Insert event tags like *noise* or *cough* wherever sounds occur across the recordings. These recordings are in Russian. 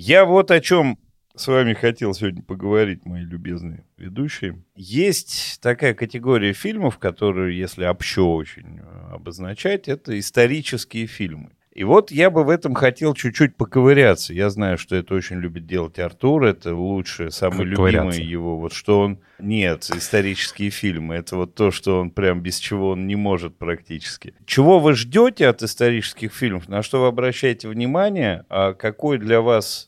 Я вот о чем с вами хотел сегодня поговорить, мои любезные ведущие. Есть такая категория фильмов, которую, если общо очень э, обозначать, это исторические фильмы. И вот я бы в этом хотел чуть-чуть поковыряться. Я знаю, что это очень любит делать Артур, это лучшее, самый любимый его. Вот что он... Нет, исторические фильмы. Это вот то, что он прям без чего он не может практически. Чего вы ждете от исторических фильмов? На что вы обращаете внимание? А какой для вас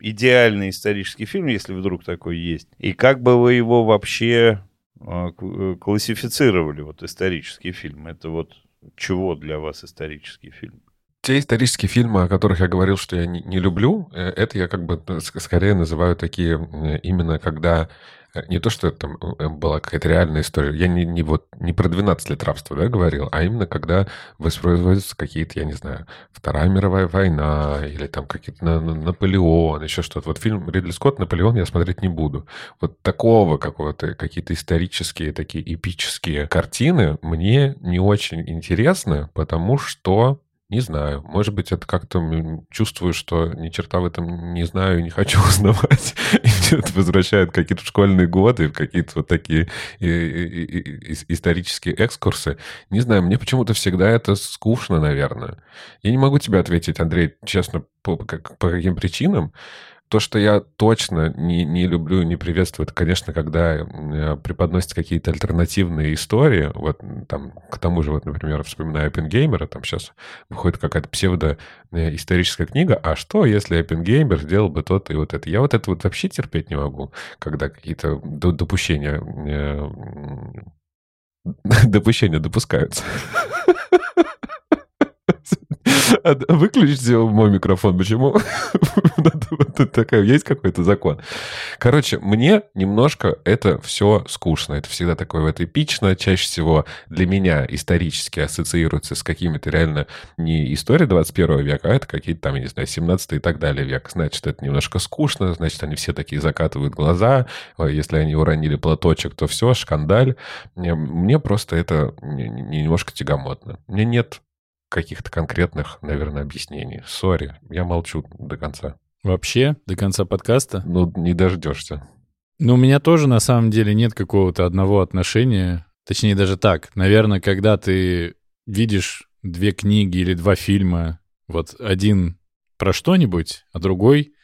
идеальный исторический фильм, если вдруг такой есть? И как бы вы его вообще а, э, классифицировали, вот исторический фильм? Это вот чего для вас исторический фильм? Те исторические фильмы, о которых я говорил, что я не, не люблю, э, это я как бы э, скорее называю такие именно когда не то, что там была какая-то реальная история. Я не, не, вот, не про 12 лет рабства да, говорил, а именно когда воспроизводятся какие-то, я не знаю, Вторая мировая война или там какие-то на, на, Наполеон, еще что-то. Вот фильм Ридли Скотт «Наполеон» я смотреть не буду. Вот такого какого-то, какие-то исторические такие эпические картины мне не очень интересны, потому что не знаю. Может быть, это как-то чувствую, что ни черта в этом не знаю и не хочу *laughs* узнавать. И это возвращает какие-то школьные годы, какие-то вот такие исторические экскурсы. Не знаю, мне почему-то всегда это скучно, наверное. Я не могу тебе ответить, Андрей, честно, по, по каким причинам. То, что я точно не, не люблю не приветствую, это, конечно, когда э, преподносятся какие-то альтернативные истории. Вот там, к тому же, вот, например, вспоминаю Оппенгеймера, там сейчас выходит какая-то псевдоисторическая книга, а что, если Оппенгеймер сделал бы то-то и вот это? Я вот это вот вообще терпеть не могу, когда какие-то допущения э, *laughs* допущения допускаются. *laughs* Выключите мой микрофон. Почему? *laughs* Есть какой-то закон. Короче, мне немножко это все скучно. Это всегда такое вот эпично. Чаще всего для меня исторически ассоциируется с какими-то реально не истории 21 века, а это какие-то там, я не знаю, 17 и так далее век. Значит, это немножко скучно. Значит, они все такие закатывают глаза. Если они уронили платочек, то все, шкандаль. Мне просто это немножко тягомотно. Мне нет каких-то конкретных, наверное, объяснений. Сори, я молчу до конца. Вообще? До конца подкаста? Ну, не дождешься. Ну, у меня тоже, на самом деле, нет какого-то одного отношения. Точнее, даже так. Наверное, когда ты видишь две книги или два фильма, вот один про что-нибудь, а другой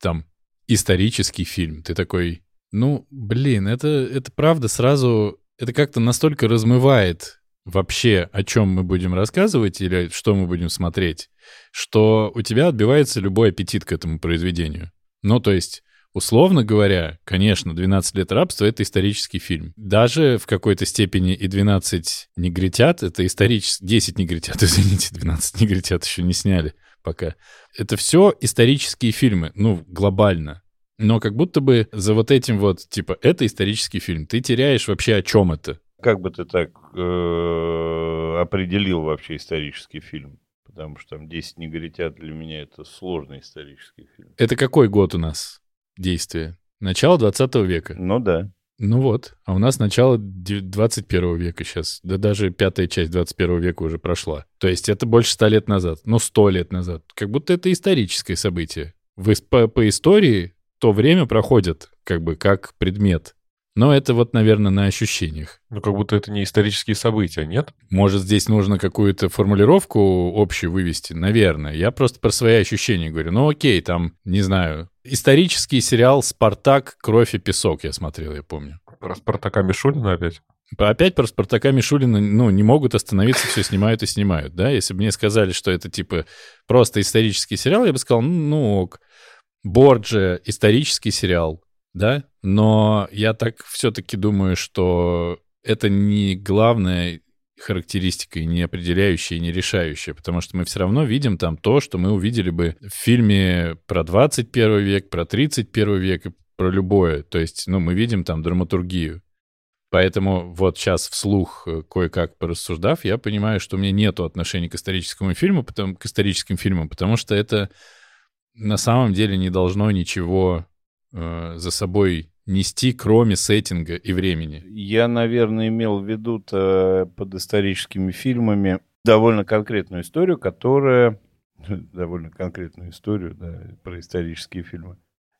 там исторический фильм, ты такой, ну, блин, это, это правда сразу, это как-то настолько размывает вообще, о чем мы будем рассказывать или что мы будем смотреть, что у тебя отбивается любой аппетит к этому произведению. Ну, то есть, условно говоря, конечно, «12 лет рабства» — это исторический фильм. Даже в какой-то степени и «12 негритят» — это исторический... 10 негритят, *laughs* извините, 12 негритят еще не сняли пока. Это все исторические фильмы, ну, глобально. Но как будто бы за вот этим вот, типа, это исторический фильм, ты теряешь вообще о чем это. Как бы ты так э, определил вообще исторический фильм? Потому что там 10 негритят для меня это сложный исторический фильм. Это какой год у нас действие? Начало 20 века. Ну да. Ну вот, а у нас начало 21 века сейчас, да даже пятая часть 21 века уже прошла. То есть это больше ста лет назад, ну сто лет назад. Как будто это историческое событие. Вы по, по истории то время проходит как бы как предмет. Но это вот, наверное, на ощущениях. Ну, как будто это не исторические события, нет? Может, здесь нужно какую-то формулировку общую вывести? Наверное. Я просто про свои ощущения говорю. Ну, окей, там, не знаю, исторический сериал «Спартак. Кровь и песок» я смотрел, я помню. Про Спартака Мишулина опять? Опять про Спартака Мишулина, ну, не могут остановиться, все снимают и снимают, да? Если бы мне сказали, что это, типа, просто исторический сериал, я бы сказал, ну, ок. Борджи — исторический сериал, да, но я так все-таки думаю, что это не главная характеристика, не определяющая, не решающая, потому что мы все равно видим там то, что мы увидели бы в фильме про 21 век, про 31 век и про любое. То есть, ну, мы видим там драматургию. Поэтому вот сейчас вслух э, кое-как порассуждав, я понимаю, что у меня нету отношения к историческому фильму, потому, к историческим фильмам, потому что это на самом деле не должно ничего э, за собой нести, кроме сеттинга и времени? Я, наверное, имел в виду под историческими фильмами довольно конкретную историю, которая *laughs* довольно конкретную историю да, про исторические фильмы.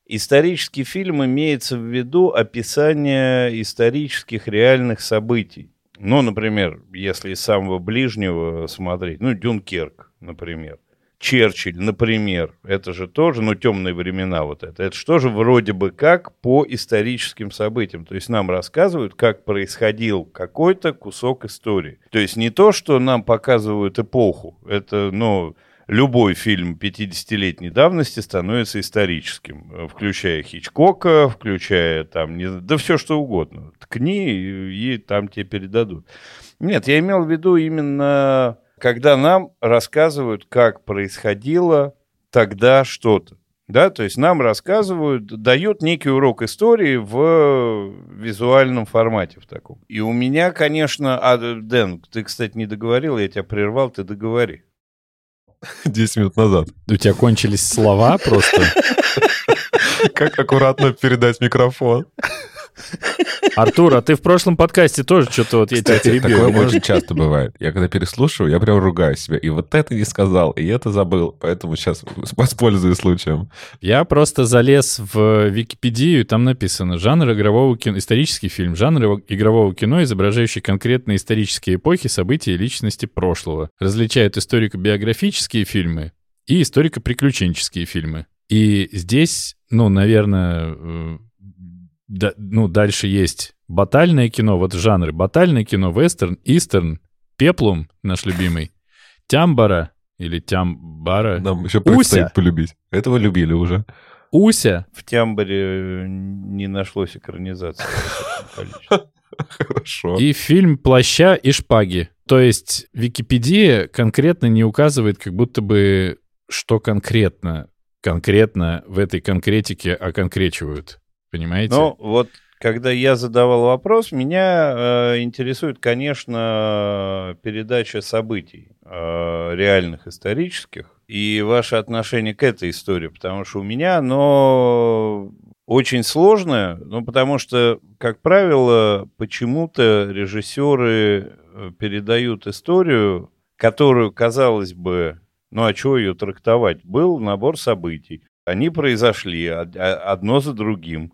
Исторический фильм имеется в виду описание исторических реальных событий. Ну, например, если из самого ближнего смотреть, ну, Дюнкерк, например. Черчилль, например, это же тоже, ну, темные времена вот это, это же тоже вроде бы как по историческим событиям. То есть нам рассказывают, как происходил какой-то кусок истории. То есть не то, что нам показывают эпоху, это, ну, любой фильм 50-летней давности становится историческим, включая Хичкока, включая там, не, да все что угодно. Ткни и, и там тебе передадут. Нет, я имел в виду именно, когда нам рассказывают, как происходило тогда что-то. Да, то есть нам рассказывают, дают некий урок истории в визуальном формате в таком. И у меня, конечно, а, Дэн, ты, кстати, не договорил, я тебя прервал, ты договори. 10 минут назад. У тебя кончились слова просто? Как аккуратно передать микрофон. Артур, а ты в прошлом подкасте тоже что-то вот я тебя перебил. Такое очень часто бывает. Я когда переслушиваю, я прям ругаю себя. И вот это не сказал, и это забыл. Поэтому сейчас воспользуюсь случаем. Я просто залез в Википедию, там написано «Жанр игрового кино, исторический фильм, жанр игрового кино, изображающий конкретные исторические эпохи, события и личности прошлого. Различают историко-биографические фильмы и историко-приключенческие фильмы». И здесь, ну, наверное, э, да, ну, дальше есть батальное кино, вот жанры. Батальное кино, вестерн, истерн, пеплум, наш любимый, тямбара или тямбара. Нам еще предстоит полюбить. Этого любили уже. Уся. В Тямбаре не нашлось экранизации. *laughs* Хорошо. И фильм «Плаща и шпаги». То есть Википедия конкретно не указывает, как будто бы, что конкретно, конкретно в этой конкретике оконкречивают. Понимаете? Ну, вот когда я задавал вопрос, меня э, интересует, конечно, передача событий э, реальных исторических и ваше отношение к этой истории, потому что у меня оно очень сложное, ну, потому что, как правило, почему-то режиссеры э, передают историю, которую, казалось бы, ну, а чего ее трактовать? Был набор событий. Они произошли одно за другим.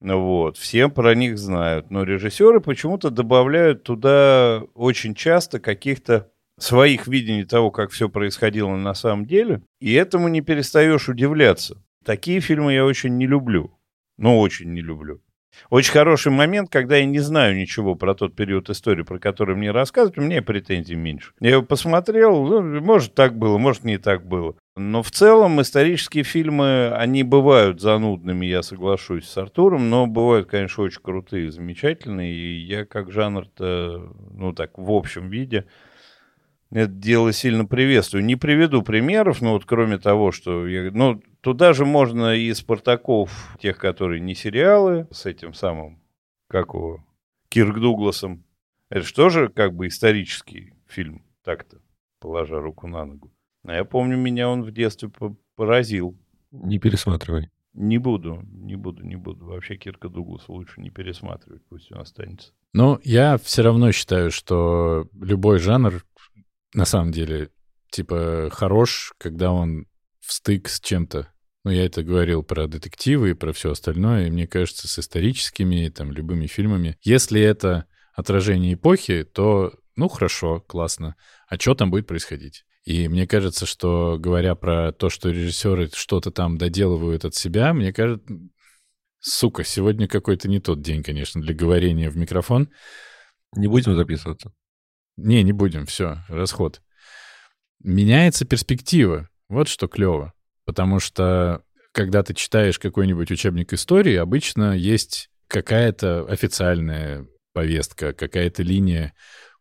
Вот, все про них знают. Но режиссеры почему-то добавляют туда очень часто каких-то своих видений того, как все происходило на самом деле. И этому не перестаешь удивляться. Такие фильмы я очень не люблю. Ну, очень не люблю. Очень хороший момент, когда я не знаю ничего про тот период истории, про который мне рассказывают, у меня претензий меньше. Я его посмотрел, ну, может так было, может не так было. Но в целом исторические фильмы, они бывают занудными, я соглашусь с Артуром, но бывают, конечно, очень крутые, замечательные. И я как жанр-то, ну так, в общем виде, это дело сильно приветствую. Не приведу примеров, но вот кроме того, что... Я, ну, туда же можно и Спартаков, тех, которые не сериалы, с этим самым, как его, Кирк Дугласом. Это что же как бы исторический фильм, так-то, положа руку на ногу. А я помню, меня он в детстве поразил. Не пересматривай. Не буду, не буду, не буду. Вообще Кирка Дугласа лучше не пересматривать, пусть он останется. Ну, я все равно считаю, что любой жанр на самом деле, типа, хорош, когда он в стык с чем-то. Ну, я это говорил про детективы и про все остальное, и мне кажется, с историческими, там, любыми фильмами. Если это отражение эпохи, то, ну, хорошо, классно. А что там будет происходить? И мне кажется, что говоря про то, что режиссеры что-то там доделывают от себя, мне кажется, сука, сегодня какой-то не тот день, конечно, для говорения в микрофон. Не будем записываться. Не, не будем, все, расход. Меняется перспектива. Вот что клево. Потому что, когда ты читаешь какой-нибудь учебник истории, обычно есть какая-то официальная повестка, какая-то линия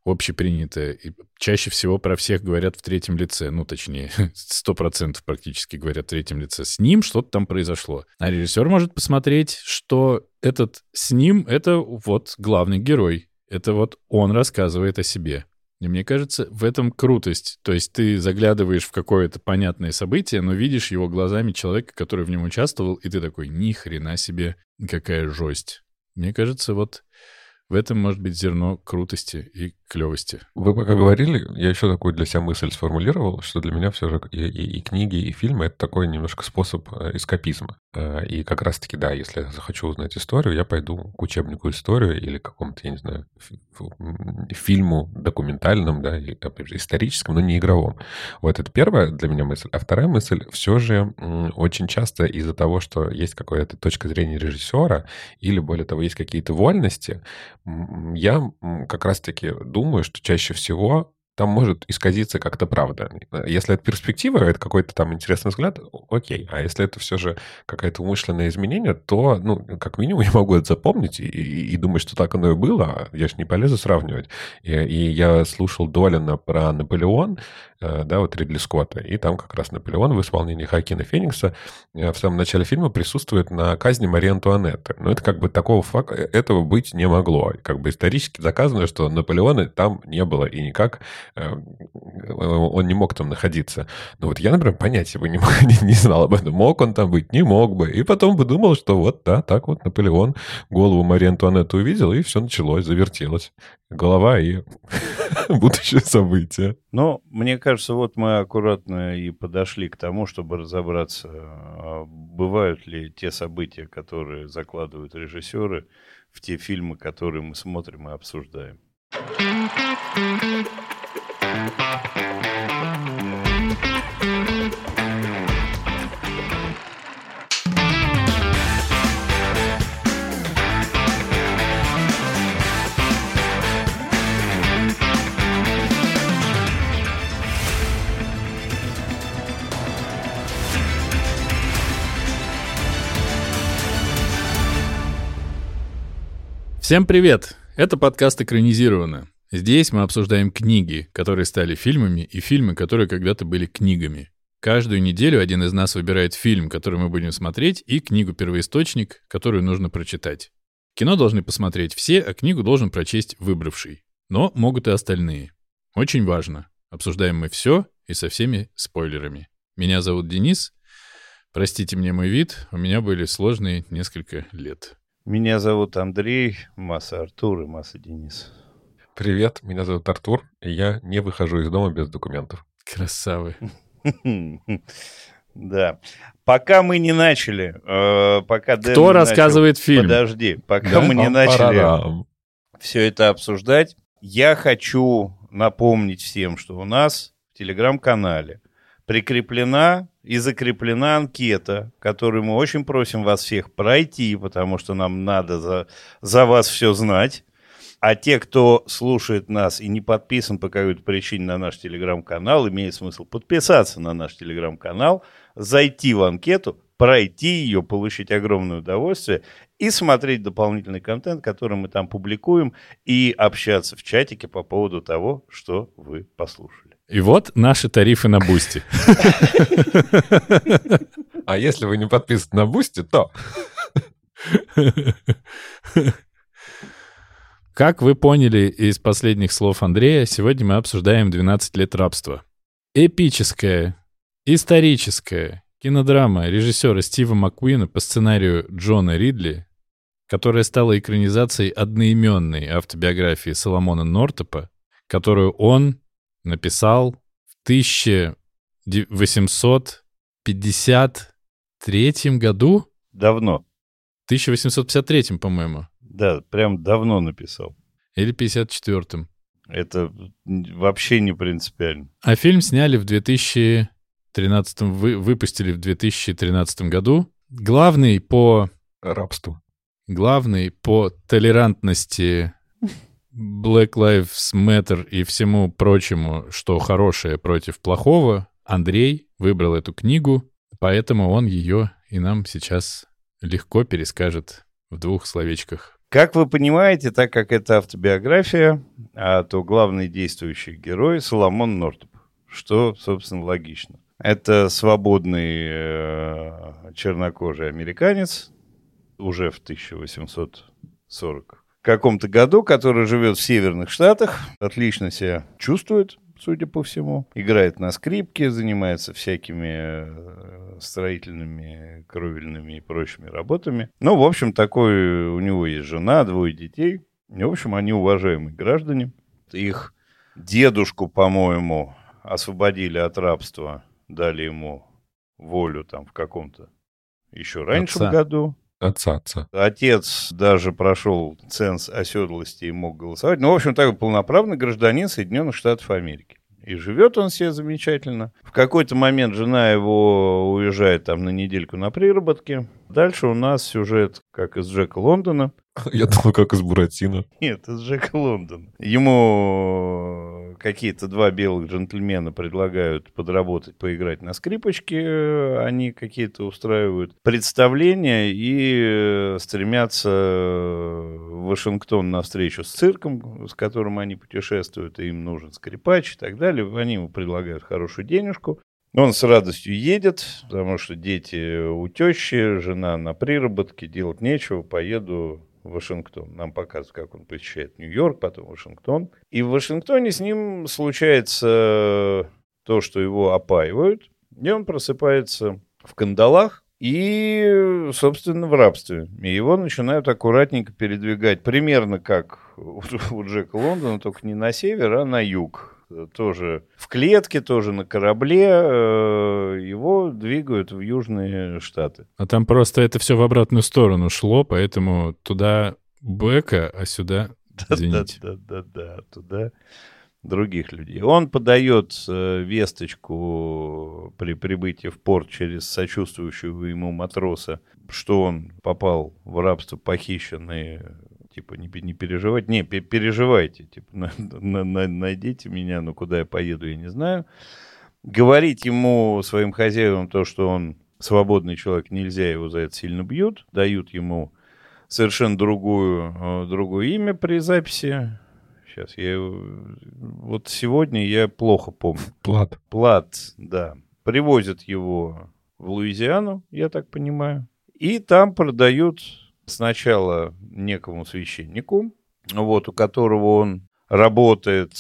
общепринятая. И чаще всего про всех говорят в третьем лице. Ну, точнее, *laughs* сто процентов практически говорят в третьем лице. С ним что-то там произошло. А режиссер может посмотреть, что этот с ним — это вот главный герой. Это вот он рассказывает о себе. И мне кажется, в этом крутость. То есть ты заглядываешь в какое-то понятное событие, но видишь его глазами человека, который в нем участвовал, и ты такой, ни хрена себе, какая жесть. Мне кажется, вот в этом может быть зерно крутости и клевости. Вы пока говорили, я еще такую для себя мысль сформулировал, что для меня все же и, и, и книги, и фильмы — это такой немножко способ э, эскапизма. Э, и как раз-таки, да, если я захочу узнать историю, я пойду к учебнику историю или какому-то, я не знаю, фильму документальном, да, опять же, историческом, но не игровом. Вот это первая для меня мысль. А вторая мысль, все же очень часто из-за того, что есть какая-то точка зрения режиссера, или, более того, есть какие-то вольности, я как раз-таки думаю, что чаще всего там может исказиться как-то правда. Если это перспектива, это какой-то там интересный взгляд, окей. А если это все же какое-то умышленное изменение, то, ну, как минимум, *laughs* я могу это запомнить и, и, и думать, что так оно и было. Я же не полезу сравнивать. И, и я слушал Долина про Наполеон, э, да, вот Ридли Скотта, и там как раз Наполеон в исполнении Хакина Феникса э, в самом начале фильма присутствует на казни Марии Антуанетты. Но это как бы такого факта, э, этого быть не могло. Как бы исторически доказано, что Наполеона там не было и никак он не мог там находиться. Ну вот я, например, понятия бы не, мог, *laughs* не, не знал об этом. Мог он там быть, не мог бы. И потом бы думал, что вот, да, так вот Наполеон голову Марии Антуанетты увидел, и все началось, завертелось. Голова и *laughs* будущее событие. Ну, мне кажется, вот мы аккуратно и подошли к тому, чтобы разобраться, а бывают ли те события, которые закладывают режиссеры в те фильмы, которые мы смотрим и обсуждаем. Всем привет! Это подкаст «Экранизировано». Здесь мы обсуждаем книги, которые стали фильмами, и фильмы, которые когда-то были книгами. Каждую неделю один из нас выбирает фильм, который мы будем смотреть, и книгу-первоисточник, которую нужно прочитать. Кино должны посмотреть все, а книгу должен прочесть выбравший. Но могут и остальные. Очень важно. Обсуждаем мы все и со всеми спойлерами. Меня зовут Денис. Простите мне мой вид, у меня были сложные несколько лет. Меня зовут Андрей, масса Артур и масса Денис. Привет, меня зовут Артур, и я не выхожу из дома без документов. Красавы. *laughs* Да. Пока мы не начали, э, пока Кто рассказывает фильм? Подожди, пока мы не начали все это обсуждать, я хочу напомнить всем, что у нас в телеграм-канале прикреплена и закреплена анкета, которую мы очень просим вас всех пройти, потому что нам надо за, за вас все знать. А те, кто слушает нас и не подписан по какой-то причине на наш телеграм-канал, имеет смысл подписаться на наш телеграм-канал, зайти в анкету, пройти ее, получить огромное удовольствие и смотреть дополнительный контент, который мы там публикуем, и общаться в чатике по поводу того, что вы послушали. И вот наши тарифы на Boosty. А если вы не подписаны на Boosty, то... *laughs* Как вы поняли из последних слов Андрея, сегодня мы обсуждаем 12 лет рабства. Эпическая, историческая кинодрама режиссера Стива Маккуина по сценарию Джона Ридли, которая стала экранизацией одноименной автобиографии Соломона Нортапа, которую он написал в 1853 году. Давно. 1853, по-моему. Да, прям давно написал. Или 54-м. Это вообще не принципиально. А фильм сняли в 2013 вы, выпустили в 2013 году. Главный по рабству. Главный по толерантности Black Lives Matter и всему прочему, что хорошее против плохого, Андрей выбрал эту книгу, поэтому он ее и нам сейчас легко перескажет в двух словечках. Как вы понимаете, так как это автобиография, а то главный действующий герой Соломон Нортоп, что, собственно, логично. Это свободный э, чернокожий американец уже в 1840 каком-то году, который живет в Северных Штатах, отлично себя чувствует, судя по всему. Играет на скрипке, занимается всякими э, строительными, кровельными и прочими работами. Ну, в общем, такой у него есть жена, двое детей. И, в общем, они уважаемые граждане. Их дедушку, по-моему, освободили от рабства, дали ему волю там в каком-то еще раньше году. Отца, отца. Отец даже прошел ценз оседлости и мог голосовать. Ну, в общем, такой полноправный гражданин Соединенных Штатов Америки. И живет он себе замечательно. В какой-то момент жена его уезжает там на недельку на приработки. Дальше у нас сюжет, как из Джека Лондона. *laughs* Я думал, как из Буратино. Нет, из Джека Лондона. Ему какие-то два белых джентльмена предлагают подработать, поиграть на скрипочке. Они какие-то устраивают представления и стремятся в Вашингтон на встречу с цирком, с которым они путешествуют, и им нужен скрипач и так далее. Они ему предлагают хорошую денежку. Он с радостью едет, потому что дети у тещи, жена на приработке, делать нечего, поеду в Вашингтон. Нам показывают, как он посещает Нью-Йорк, потом Вашингтон. И в Вашингтоне с ним случается то, что его опаивают, и он просыпается в кандалах и, собственно, в рабстве. И его начинают аккуратненько передвигать, примерно как у *laughs* Джека Лондона, только не на север, а на юг. Тоже в клетке, тоже на корабле. э, Его двигают в Южные Штаты. А там просто это все в обратную сторону шло, поэтому туда Бека, а сюда... Извините. Да, да, да, да, туда других людей. Он подает э, весточку при прибытии в порт через сочувствующего ему матроса, что он попал в рабство похищенный типа, не, не переживать. Не, пе- переживайте, типа, на- на- на- найдите меня, но куда я поеду, я не знаю. Говорить ему, своим хозяевам, то, что он свободный человек, нельзя, его за это сильно бьют. Дают ему совершенно другую, э, другое имя при записи. Сейчас я... Вот сегодня я плохо помню. *laughs* Плат. Плат, да. Привозят его в Луизиану, я так понимаю. И там продают сначала некому священнику, вот, у которого он работает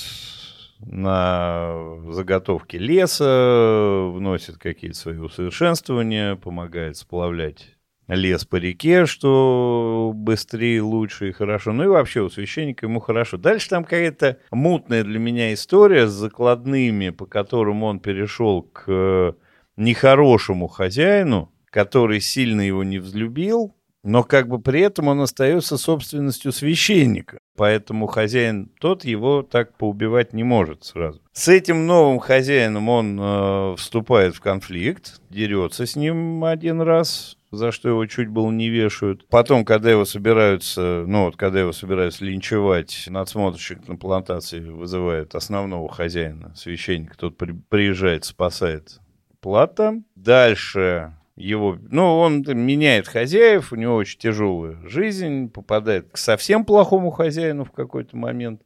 на заготовке леса, вносит какие-то свои усовершенствования, помогает сплавлять лес по реке, что быстрее, лучше и хорошо. Ну и вообще у священника ему хорошо. Дальше там какая-то мутная для меня история с закладными, по которым он перешел к нехорошему хозяину, который сильно его не взлюбил, но как бы при этом он остается собственностью священника. Поэтому хозяин тот его так поубивать не может сразу. С этим новым хозяином он э, вступает в конфликт, дерется с ним один раз, за что его чуть было не вешают. Потом, когда его собираются, ну вот, когда его собираются линчевать, надсмотрщик на плантации вызывает основного хозяина, священника, тот при- приезжает, спасает плата. Дальше его, ну, он меняет хозяев, у него очень тяжелая жизнь, попадает к совсем плохому хозяину в какой-то момент.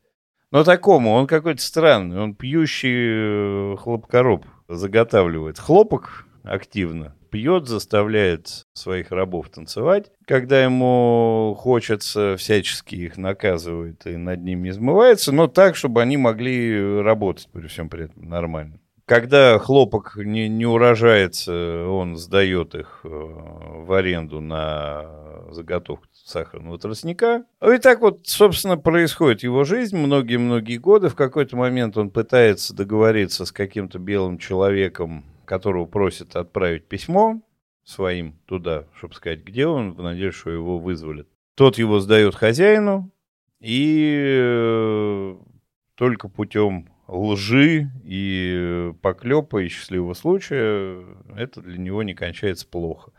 Но такому, он какой-то странный, он пьющий э, хлопкороб заготавливает хлопок активно, пьет, заставляет своих рабов танцевать. Когда ему хочется, всячески их наказывает и над ними измывается, но так, чтобы они могли работать при всем при этом нормально. Когда хлопок не, не урожается, он сдает их э, в аренду на заготовку сахарного тростника. И так вот, собственно, происходит его жизнь многие-многие годы. В какой-то момент он пытается договориться с каким-то белым человеком, которого просит отправить письмо своим туда, чтобы сказать, где он, в надежде, что его вызволят. Тот его сдает хозяину, и э, только путем лжи и поклепа и счастливого случая это для него не кончается плохо.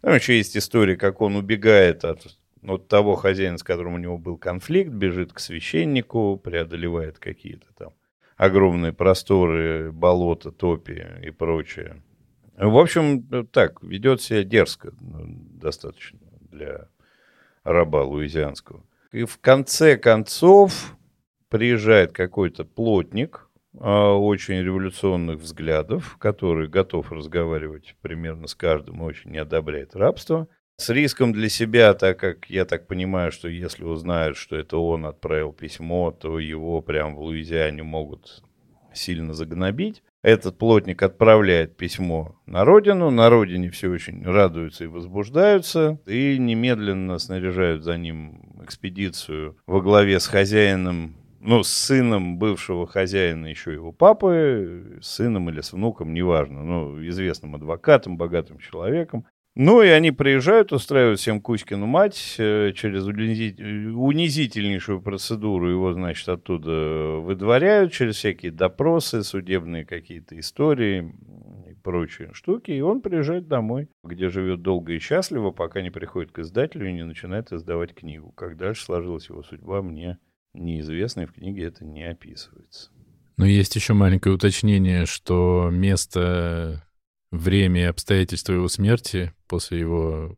Там еще есть история, как он убегает от, от того хозяина, с которым у него был конфликт, бежит к священнику, преодолевает какие-то там огромные просторы, болота, топи и прочее. В общем, так, ведет себя дерзко ну, достаточно для раба луизианского. И в конце концов приезжает какой-то плотник а, очень революционных взглядов, который готов разговаривать примерно с каждым и очень не одобряет рабство. С риском для себя, так как я так понимаю, что если узнают, что это он отправил письмо, то его прям в Луизиане могут сильно загнобить. Этот плотник отправляет письмо на родину, на родине все очень радуются и возбуждаются, и немедленно снаряжают за ним экспедицию во главе с хозяином ну, с сыном бывшего хозяина еще его папы, с сыном или с внуком, неважно, ну, известным адвокатом, богатым человеком. Ну, и они приезжают, устраивают всем Кузькину мать э, через унизительнейшую процедуру. Его, значит, оттуда выдворяют через всякие допросы, судебные какие-то истории и прочие штуки. И он приезжает домой, где живет долго и счастливо, пока не приходит к издателю и не начинает издавать книгу. Как дальше сложилась его судьба, мне неизвестно, и в книге это не описывается. Но есть еще маленькое уточнение, что место время и обстоятельства его смерти после его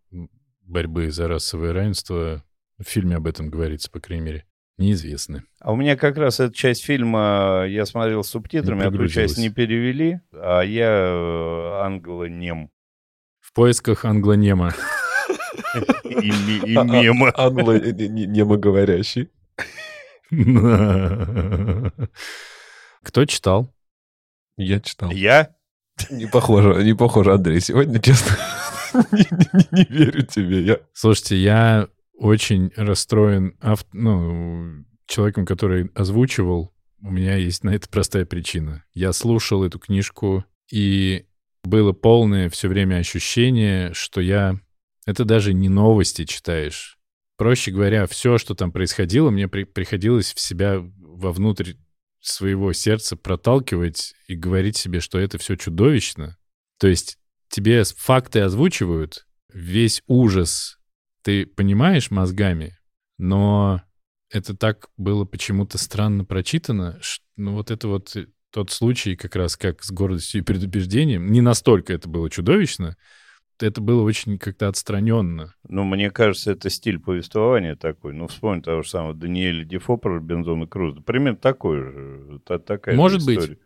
борьбы за расовое равенство, в фильме об этом говорится, по крайней мере, неизвестны. А у меня как раз эта часть фильма, я смотрел с субтитрами, а ту часть не перевели, а я э, англо-нем. В поисках англо-нема. *laughs* И мема. Англо-немоговорящий. Кто читал? Я читал. Я? Не похоже, не похоже, Андрей. Сегодня, честно, *laughs* не, не, не верю тебе. Я... Слушайте, я очень расстроен ав... ну, человеком, который озвучивал. У меня есть на это простая причина. Я слушал эту книжку, и было полное все время ощущение, что я... Это даже не новости читаешь. Проще говоря, все, что там происходило, мне при... приходилось в себя вовнутрь своего сердца проталкивать и говорить себе, что это все чудовищно. То есть тебе факты озвучивают, весь ужас ты понимаешь мозгами, но это так было почему-то странно прочитано. Что, ну вот это вот тот случай как раз как с гордостью и предубеждением. Не настолько это было чудовищно, это было очень как-то отстраненно. Ну, мне кажется, это стиль повествования такой. Ну, вспомни того же самого Даниэля Дефо про Бензон и Круз. Примерно такой же. Та, такая может же быть.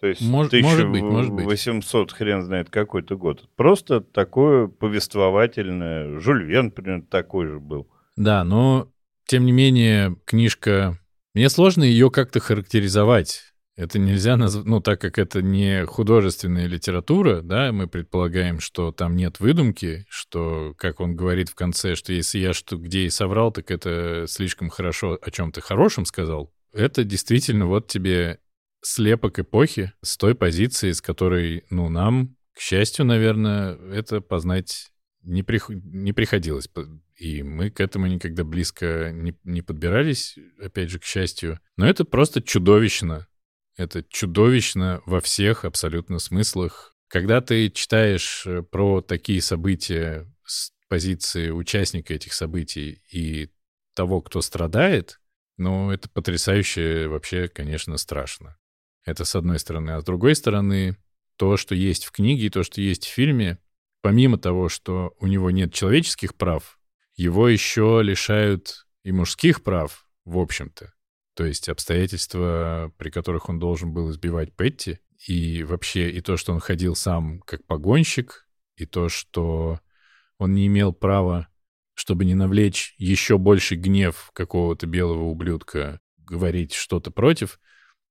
То есть может, 1800 может быть, может быть. хрен знает какой-то год. Просто такое повествовательное. Жюль Верн примерно такой же был. Да, но тем не менее книжка... Мне сложно ее как-то характеризовать. Это нельзя назвать, ну, так как это не художественная литература, да, мы предполагаем, что там нет выдумки, что, как он говорит в конце, что если я что где и соврал, так это слишком хорошо о чем-то хорошем сказал. Это действительно вот тебе слепок эпохи с той позиции, с которой, ну, нам, к счастью, наверное, это познать не, прих... не приходилось. И мы к этому никогда близко не, не подбирались, опять же, к счастью. Но это просто чудовищно это чудовищно во всех абсолютно смыслах. Когда ты читаешь э, про такие события с позиции участника этих событий и того, кто страдает, ну, это потрясающе вообще, конечно, страшно. Это с одной стороны. А с другой стороны, то, что есть в книге и то, что есть в фильме, помимо того, что у него нет человеческих прав, его еще лишают и мужских прав, в общем-то. То есть обстоятельства, при которых он должен был избивать Петти, и вообще и то, что он ходил сам как погонщик, и то, что он не имел права, чтобы не навлечь еще больше гнев какого-то белого ублюдка, говорить что-то против,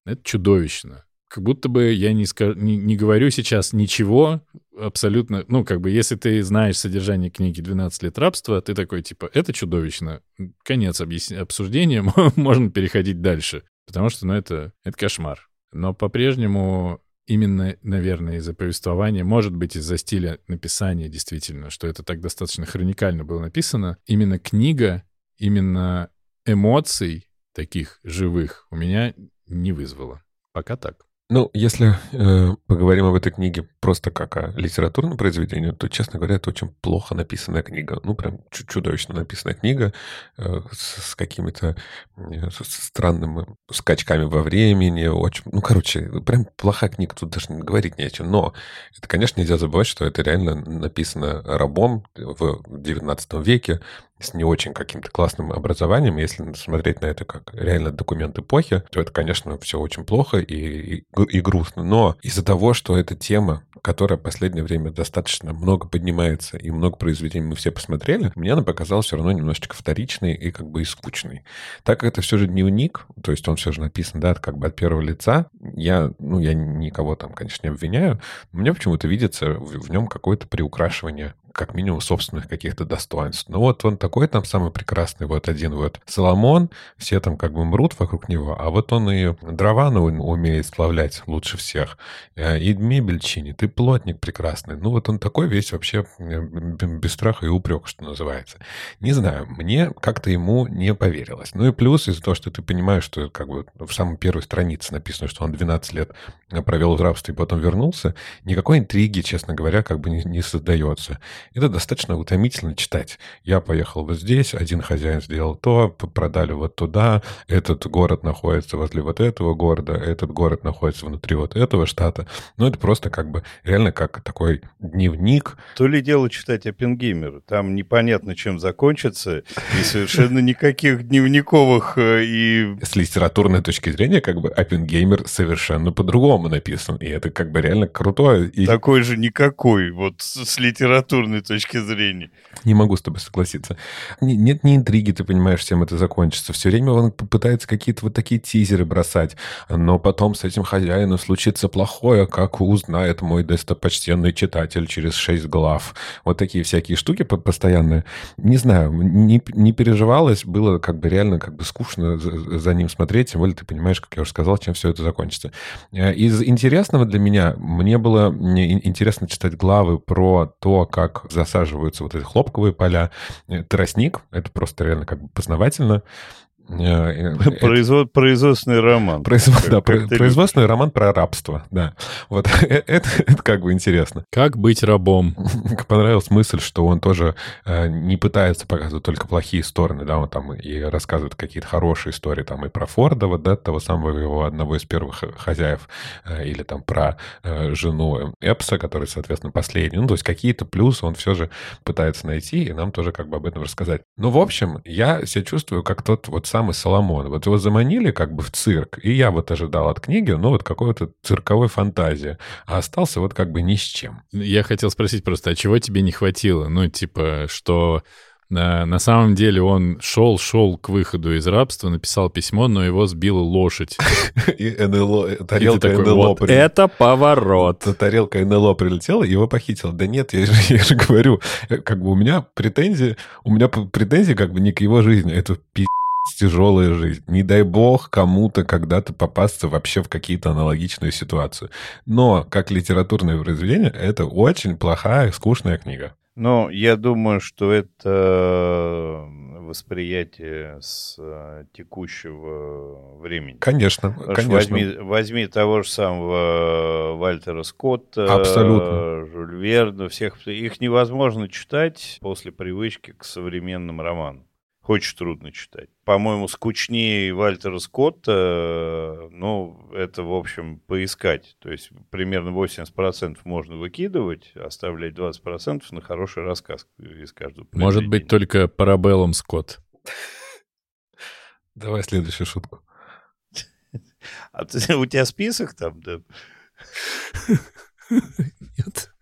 это чудовищно как будто бы я не, скажу, не, не говорю сейчас ничего абсолютно... Ну, как бы, если ты знаешь содержание книги «12 лет рабства», ты такой, типа, это чудовищно. Конец объяс... обсуждения, *laughs* можно переходить дальше. Потому что, ну, это, это кошмар. Но по-прежнему именно, наверное, из-за повествования, может быть, из-за стиля написания, действительно, что это так достаточно хроникально было написано, именно книга, именно эмоций таких живых у меня не вызвала. Пока так. Ну, если э, поговорим об этой книге просто как о литературном произведении, то, честно говоря, это очень плохо написанная книга. Ну, прям чудовищно написанная книга э, с, с какими-то э, странными скачками во времени. Очень, ну, короче, прям плохая книга, тут даже говорить не о чем. Но это, конечно, нельзя забывать, что это реально написано рабом в XIX веке с не очень каким-то классным образованием, если смотреть на это как реально документ эпохи, то это, конечно, все очень плохо и, и, и грустно. Но из-за того, что эта тема, которая в последнее время достаточно много поднимается, и много произведений мы все посмотрели, мне она показалась все равно немножечко вторичной и как бы и скучной. Так как это все же дневник, то есть он все же написан, да, как бы от первого лица, я, ну, я никого там, конечно, не обвиняю, но мне почему-то видится в, в нем какое-то приукрашивание как минимум, собственных каких-то достоинств. Ну вот он такой там самый прекрасный, вот один вот Соломон, все там как бы мрут вокруг него, а вот он и дрова умеет сплавлять лучше всех, э, и мебель чинит, и плотник прекрасный. Ну вот он такой весь вообще без страха и упрека, что называется. Не знаю, мне как-то ему не поверилось. Ну и плюс из-за того, что ты понимаешь, что как бы в самой первой странице написано, что он 12 лет провел в рабстве и потом вернулся, никакой интриги, честно говоря, как бы не, не создается. Это достаточно утомительно читать. Я поехал вот здесь, один хозяин сделал то, продали вот туда, этот город находится возле вот этого города, этот город находится внутри вот этого штата. Ну, это просто как бы реально как такой дневник. То ли дело читать Оппенгеймера. Там непонятно, чем закончится, и совершенно никаких дневниковых э, и... С литературной точки зрения, как бы Оппенгеймер совершенно по-другому написан, и это как бы реально крутое. И... Такой же никакой, вот с литературной точки зрения. Не могу с тобой согласиться. Нет ни интриги, ты понимаешь, чем это закончится. Все время он пытается какие-то вот такие тизеры бросать, но потом с этим хозяином случится плохое, как узнает мой достопочтенный читатель через шесть глав. Вот такие всякие штуки постоянные. Не знаю, не, не переживалось, было как бы реально как бы скучно за, за ним смотреть, тем более ты понимаешь, как я уже сказал, чем все это закончится. Э, из интересного для меня, мне было интересно читать главы про то, как засаживаются вот эти хлопковые поля. Э, тростник, это просто реально как бы познавательно. Э, э, Производ, производственный роман. Производ, как, да, как производственный роман про рабство, да. Вот *laughs* это, это как бы интересно. Как быть рабом? *laughs* Понравилась мысль, что он тоже э, не пытается показывать только плохие стороны, да, он там и рассказывает какие-то хорошие истории, там и про Форда, вот, да, того самого его одного из первых хозяев, э, или там про э, жену Эпса, который, соответственно, последний. Ну, то есть какие-то плюсы он все же пытается найти, и нам тоже как бы об этом рассказать. Ну, в общем, я себя чувствую как тот вот самый Соломон. Вот его заманили как бы в цирк, и я вот ожидал от книги, ну, вот какой-то цирковой фантазии, а остался вот как бы ни с чем. Я хотел спросить просто, а чего тебе не хватило? Ну, типа, что на, на самом деле он шел, шел к выходу из рабства, написал письмо, но его сбила лошадь. *laughs* И НЛО, тарелка НЛО. Это поворот. Тарелка НЛО прилетела, его похитила. Да нет, я же, *laughs* я же говорю, э, как бы у меня претензии, у меня претензии как бы не к его жизни, это пиздец тяжелая жизнь. Не дай бог кому-то когда-то попасться вообще в какие-то аналогичные ситуации. Но как литературное произведение это очень плохая, скучная книга. Ну, я думаю, что это восприятие с э, текущего времени. Конечно, Потому конечно. Возьми, возьми того же самого Вальтера Скотта, Абсолютно. Жюль Верна, всех. Их невозможно читать после привычки к современным романам. Очень трудно читать. По-моему, скучнее Вальтера Скотта, ну, это, в общем, поискать. То есть примерно 80% можно выкидывать, оставлять 20% на хороший рассказ из каждого Может быть, только Парабеллум Скотт. Давай следующую шутку. *laughs* А ты, у тебя список там, да? *laughs* Нет.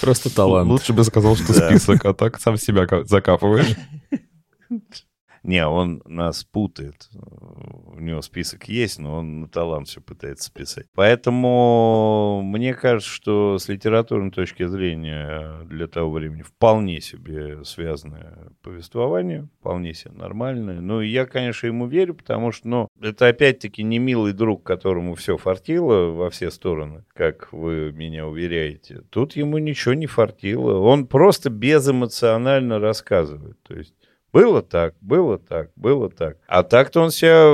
Просто талант. Лучше бы сказал, что список, а так сам себя закапываешь. *laughs* Не, он нас путает. У него список есть, но он на талант все пытается писать. Поэтому мне кажется, что с литературной точки зрения для того времени вполне себе связанное повествование, вполне себе нормальное. Ну, и я, конечно, ему верю, потому что, ну, это опять-таки не милый друг, которому все фартило во все стороны, как вы меня уверяете. Тут ему ничего не фартило. Он просто безэмоционально рассказывает. То есть было так, было так, было так. А так-то он себя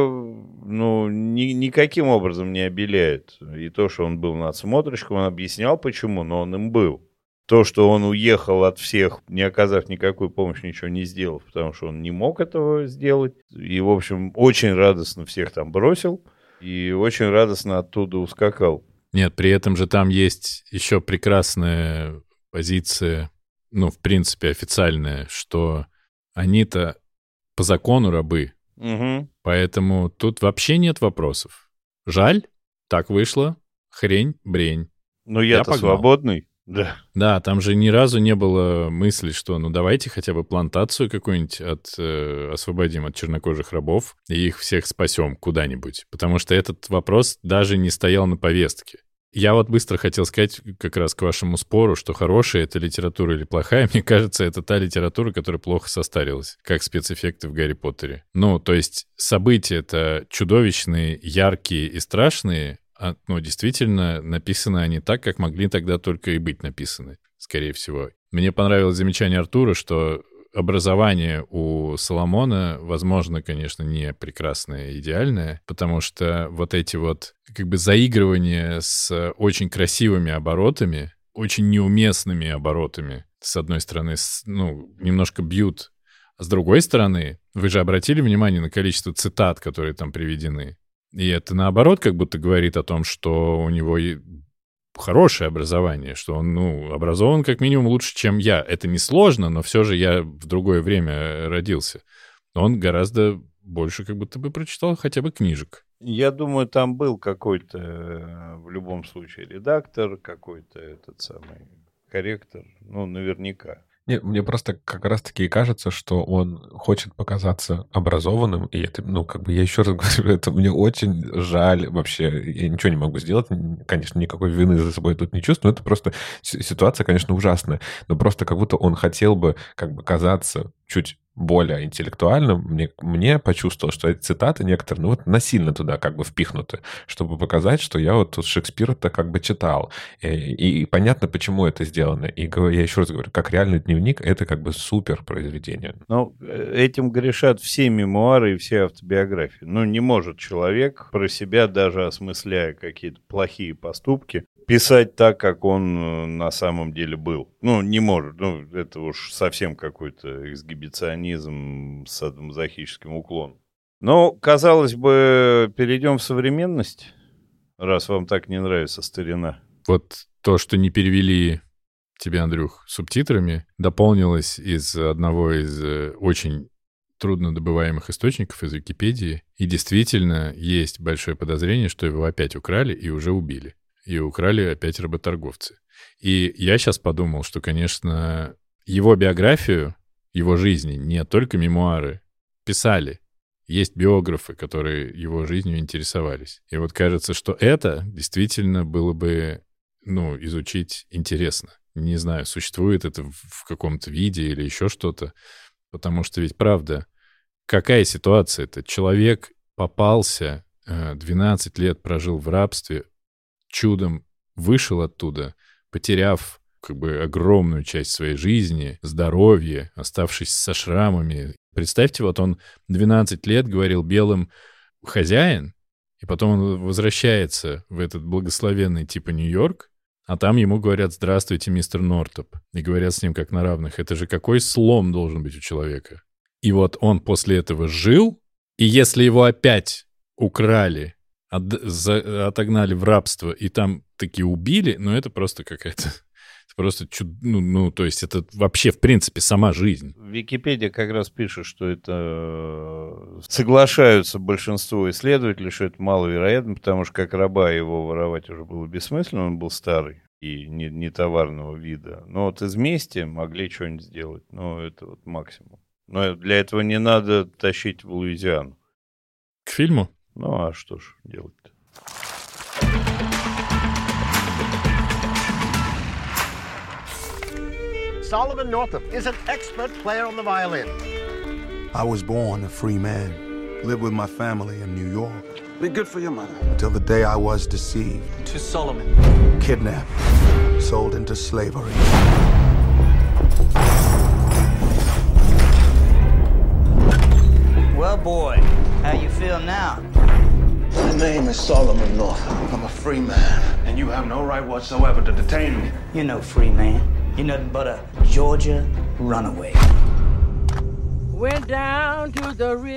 ну, ни, никаким образом не обеляет. И то, что он был надсмотрщиком, он объяснял, почему, но он им был. То, что он уехал от всех, не оказав никакой помощи, ничего не сделав, потому что он не мог этого сделать. И, в общем, очень радостно всех там бросил. И очень радостно оттуда ускакал. Нет, при этом же там есть еще прекрасная позиция, ну, в принципе, официальная, что они-то по закону рабы. Угу. Поэтому тут вообще нет вопросов. Жаль, так вышло. Хрень, брень. Но я-то я свободный. Да. Да, там же ни разу не было мысли, что ну давайте хотя бы плантацию какую-нибудь от, э, освободим от чернокожих рабов и их всех спасем куда-нибудь. Потому что этот вопрос даже не стоял на повестке. Я вот быстро хотел сказать как раз к вашему спору, что хорошая это литература или плохая. *laughs* Мне кажется, это та литература, которая плохо состарилась, как спецэффекты в Гарри Поттере. Ну, то есть события это чудовищные, яркие и страшные, а, ну, действительно, написаны они так, как могли тогда только и быть написаны, скорее всего. Мне понравилось замечание Артура, что образование у Соломона, возможно, конечно, не прекрасное и идеальное, потому что вот эти вот как бы заигрывания с очень красивыми оборотами, очень неуместными оборотами, с одной стороны, ну, немножко бьют, а с другой стороны, вы же обратили внимание на количество цитат, которые там приведены. И это наоборот как будто говорит о том, что у него хорошее образование, что он, ну, образован как минимум лучше, чем я. Это не сложно, но все же я в другое время родился. Он гораздо больше как будто бы прочитал хотя бы книжек. Я думаю, там был какой-то э, в любом случае редактор, какой-то этот самый корректор, ну, наверняка. Не, мне просто как раз-таки и кажется, что он хочет показаться образованным, и это, ну, как бы я еще раз *laughs* говорю, это мне очень жаль вообще. Я ничего не могу сделать, конечно, никакой вины за собой тут не чувствую, но это просто ситуация, конечно, ужасная. Но просто как будто он хотел бы как бы казаться чуть более интеллектуальным, мне, мне почувствовал, что эти цитаты некоторые, ну вот насильно туда как бы впихнуты, чтобы показать, что я вот тут Шекспира-то как бы читал. И, и, и понятно, почему это сделано. И я еще раз говорю, как реальный дневник, это как бы супер произведение. Ну, э, этим грешат все мемуары и все автобиографии. Ну, не может человек про себя, даже осмысляя какие-то плохие поступки, писать так, как он э, на самом деле был. Ну, не может. Ну, это уж совсем какой-то эксгибиционизм с адомазохическим уклоном. Но, казалось бы, перейдем в современность, раз вам так не нравится старина. Вот то, что не перевели тебе, Андрюх, субтитрами, дополнилось из одного из э, очень трудно добываемых источников из Википедии. И действительно есть большое подозрение, что его опять украли и уже убили и украли опять работорговцы. И я сейчас подумал, что, конечно, его биографию, его жизни, не только мемуары, писали. Есть биографы, которые его жизнью интересовались. И вот кажется, что это действительно было бы, ну, изучить интересно. Не знаю, существует это в каком-то виде или еще что-то. Потому что ведь правда, какая ситуация это? Человек попался, 12 э, лет прожил в рабстве, чудом вышел оттуда, потеряв как бы огромную часть своей жизни, здоровье, оставшись со шрамами. Представьте, вот он 12 лет говорил белым хозяин, и потом он возвращается в этот благословенный типа Нью-Йорк, а там ему говорят «Здравствуйте, мистер Нортоп», и говорят с ним как на равных. Это же какой слом должен быть у человека. И вот он после этого жил, и если его опять украли от, за, отогнали в рабство и там таки убили, но это просто какая-то... *laughs* Просто чуд... ну, ну, то есть это вообще, в принципе, сама жизнь. Википедия как раз пишет, что это э, соглашаются большинство исследователей, что это маловероятно, потому что как раба его воровать уже было бессмысленно, он был старый и не, не товарного вида. Но вот из мести могли что-нибудь сделать. Но это вот максимум. Но для этого не надо тащить в Луизиану. К фильму? Ну, а что ж делать-то? Solomon Northup is an expert player on the violin. I was born a free man, lived with my family in New York. Be good for your mother. Until the day I was deceived. To Solomon. Kidnapped. Sold into slavery. Well, boy, How you feel now? My name is Solomon Northup. I'm a free man, and you have no right whatsoever to detain me. You're no free man. You're nothing but a Georgia runaway.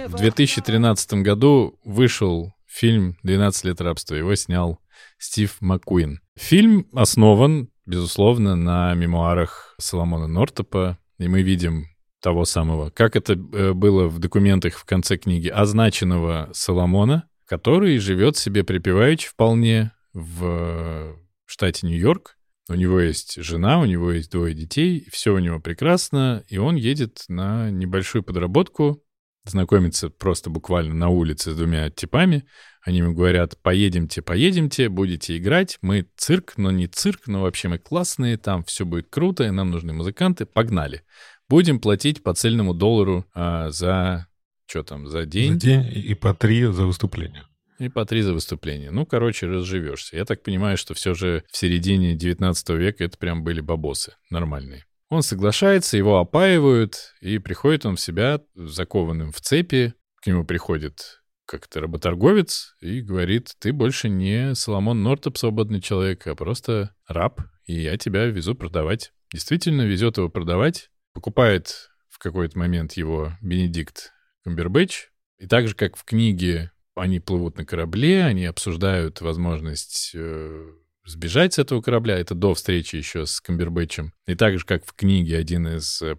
В 2013 году вышел фильм «12 лет рабства». Его снял Стив Маккуин. Фильм основан, безусловно, на мемуарах Соломона Нортопа, и мы видим того самого, как это э, было в документах в конце книги, означенного Соломона, который живет себе припеваючи вполне в штате Нью-Йорк. У него есть жена, у него есть двое детей, все у него прекрасно, и он едет на небольшую подработку знакомится просто буквально на улице с двумя типами. Они ему говорят, поедемте, поедемте, будете играть. Мы цирк, но не цирк, но вообще мы классные, там все будет круто, и нам нужны музыканты. Погнали. Будем платить по цельному доллару а, за... Что там, за день? За день и по три за выступление. И по три за выступление. Ну, короче, разживешься. Я так понимаю, что все же в середине 19 века это прям были бабосы нормальные. Он соглашается, его опаивают, и приходит он в себя закованным в цепи. К нему приходит как-то работорговец и говорит, ты больше не Соломон Нортоп, свободный человек, а просто раб, и я тебя везу продавать. Действительно, везет его продавать, покупает в какой-то момент его Бенедикт Камбербэтч, и так же, как в книге они плывут на корабле, они обсуждают возможность э, сбежать с этого корабля. Это до встречи еще с Камбербэтчем. И так же, как в книге, один из э,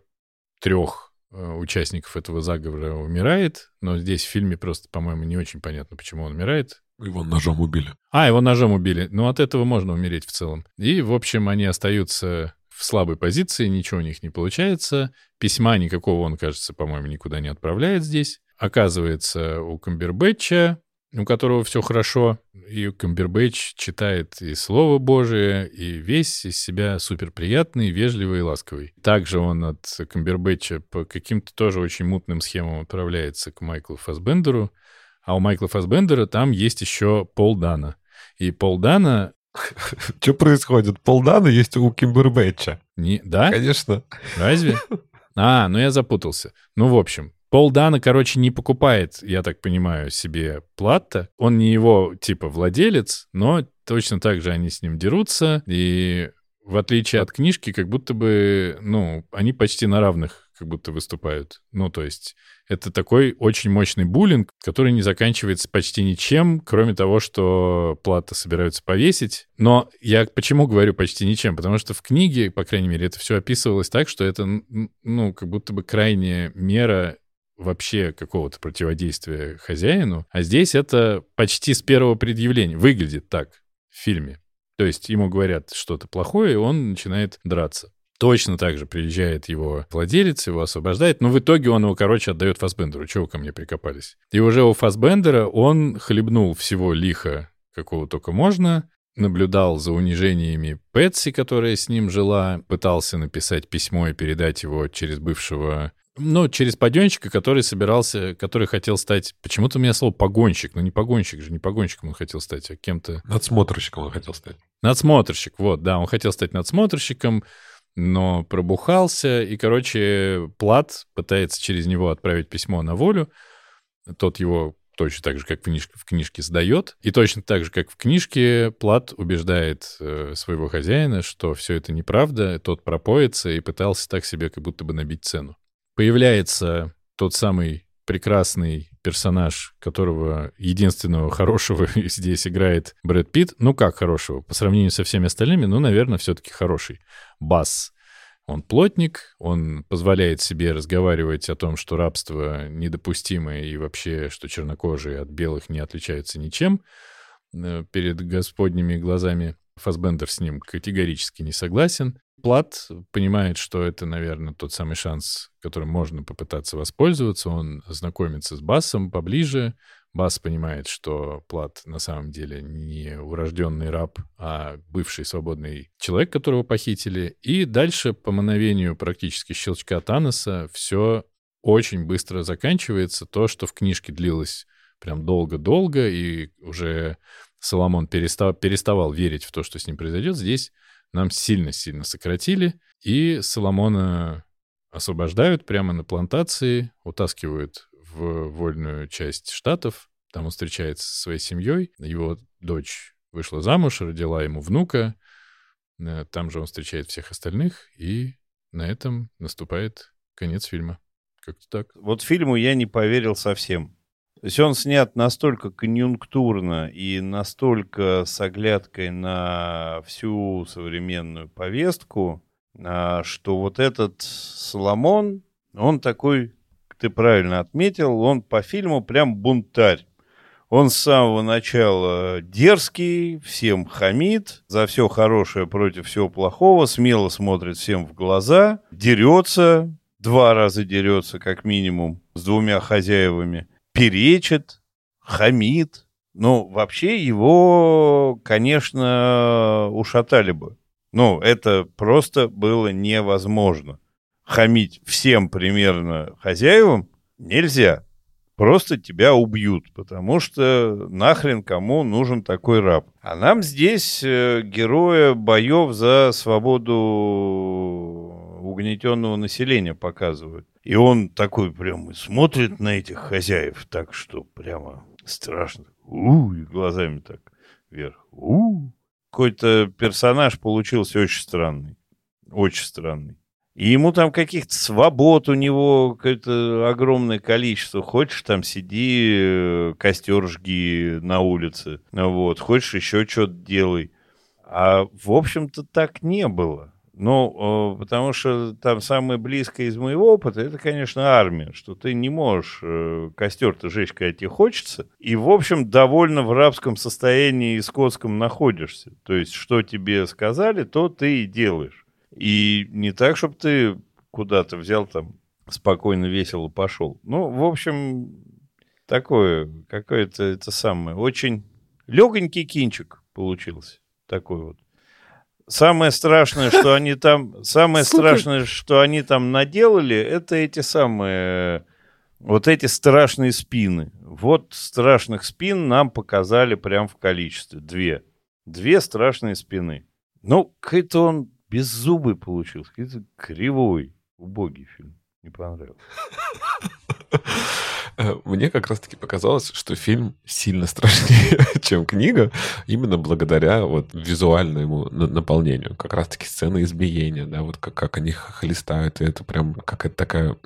трех э, участников этого заговора умирает, но здесь в фильме просто, по-моему, не очень понятно, почему он умирает. Его ножом убили. А, его ножом убили. Ну, от этого можно умереть в целом. И, в общем, они остаются в слабой позиции, ничего у них не получается. Письма никакого он, кажется, по-моему, никуда не отправляет здесь. Оказывается, у Камбербэтча у которого все хорошо, и Камбербэтч читает и Слово Божие, и весь из себя суперприятный, вежливый и ласковый. Также он от Камбербэтча по каким-то тоже очень мутным схемам отправляется к Майклу Фасбендеру, а у Майкла Фасбендера там есть еще Пол Дана. И Пол Дана... Что происходит? Пол Дана есть у Камбербэтча. Не... Да? Конечно. Разве? А, ну я запутался. Ну, в общем, Пол Дана, короче, не покупает, я так понимаю, себе Платта. Он не его, типа, владелец, но точно так же они с ним дерутся. И в отличие от книжки, как будто бы, ну, они почти на равных как будто выступают. Ну, то есть это такой очень мощный буллинг, который не заканчивается почти ничем, кроме того, что плата собираются повесить. Но я почему говорю почти ничем? Потому что в книге, по крайней мере, это все описывалось так, что это, ну, как будто бы крайняя мера вообще какого-то противодействия хозяину, а здесь это почти с первого предъявления. Выглядит так в фильме. То есть ему говорят что-то плохое, и он начинает драться. Точно так же приезжает его владелец, его освобождает, но в итоге он его, короче, отдает Фасбендеру. Чего вы ко мне прикопались? И уже у Фасбендера он хлебнул всего лиха, какого только можно, наблюдал за унижениями Пэтси, которая с ним жила, пытался написать письмо и передать его через бывшего ну, через паденщика, который собирался, который хотел стать... Почему-то у меня слово погонщик, но не погонщик же, не погонщиком он хотел стать, а кем-то... Надсмотрщиком он хотел стать. Надсмотрщик, вот, да, он хотел стать надсмотрщиком, но пробухался, и, короче, Плат пытается через него отправить письмо на волю. Тот его точно так же, как в книжке, в книжке сдает. И точно так же, как в книжке, Плат убеждает э, своего хозяина, что все это неправда, тот пропоится и пытался так себе как будто бы набить цену появляется тот самый прекрасный персонаж, которого единственного хорошего *laughs* здесь играет Брэд Питт. Ну как хорошего? По сравнению со всеми остальными, ну, наверное, все-таки хороший. Бас. Он плотник, он позволяет себе разговаривать о том, что рабство недопустимо и вообще, что чернокожие от белых не отличаются ничем э, перед господними глазами. Фасбендер с ним категорически не согласен. Плат понимает, что это, наверное, тот самый шанс, которым можно попытаться воспользоваться. Он знакомится с Басом поближе. Бас понимает, что Плат на самом деле не урожденный раб, а бывший свободный человек, которого похитили. И дальше, по мановению практически щелчка Таноса, все очень быстро заканчивается. То, что в книжке длилось прям долго-долго, и уже Соломон перестав, переставал верить в то, что с ним произойдет, здесь нам сильно-сильно сократили, и Соломона освобождают прямо на плантации, утаскивают в вольную часть штатов, там он встречается со своей семьей, его дочь вышла замуж, родила ему внука, э, там же он встречает всех остальных, и на этом наступает конец фильма. Как-то так. Вот фильму я не поверил совсем. То есть он снят настолько конъюнктурно и настолько с оглядкой на всю современную повестку, а, что вот этот Соломон, он такой, ты правильно отметил, он по фильму прям бунтарь. Он с самого начала дерзкий, всем хамит, за все хорошее против всего плохого, смело смотрит всем в глаза, дерется, два раза дерется как минимум, с двумя хозяевами, перечит, хамит. Ну, вообще его, конечно, ушатали бы. Ну, это просто было невозможно. Хамить всем примерно хозяевам нельзя. Просто тебя убьют, потому что нахрен кому нужен такой раб. А нам здесь э, героя боев за свободу угнетенного населения показывают. И он такой прям смотрит на этих хозяев так, что прямо страшно. У, и глазами так вверх. У, какой-то персонаж получился очень странный. Очень странный. И ему там каких-то свобод у него какое-то огромное количество. Хочешь, там сиди, э, костер жги на улице. Вот. Хочешь, еще что-то делай. А, в общем-то, так не было. Ну, потому что там самое близкое из моего опыта, это, конечно, армия, что ты не можешь э, костер-то жечь, когда тебе хочется, и, в общем, довольно в рабском состоянии и скотском находишься. То есть, что тебе сказали, то ты и делаешь. И не так, чтобы ты куда-то взял там спокойно, весело пошел. Ну, в общем, такое, какое-то это самое, очень легонький кинчик получился. Такой вот. Самое страшное, что *laughs* они там, самое страшное, что они там наделали, это эти самые, вот эти страшные спины. Вот страшных спин нам показали прям в количестве. Две. Две страшные спины. Ну, какой-то он беззубый получился, какой-то кривой, убогий фильм. Не понравился. *laughs* *laughs* Мне как раз-таки показалось, что фильм сильно страшнее, *laughs* чем книга, именно благодаря вот визуальному наполнению. Как раз-таки сцены избиения, да, вот как, как они хлестают, и это прям какая-то такая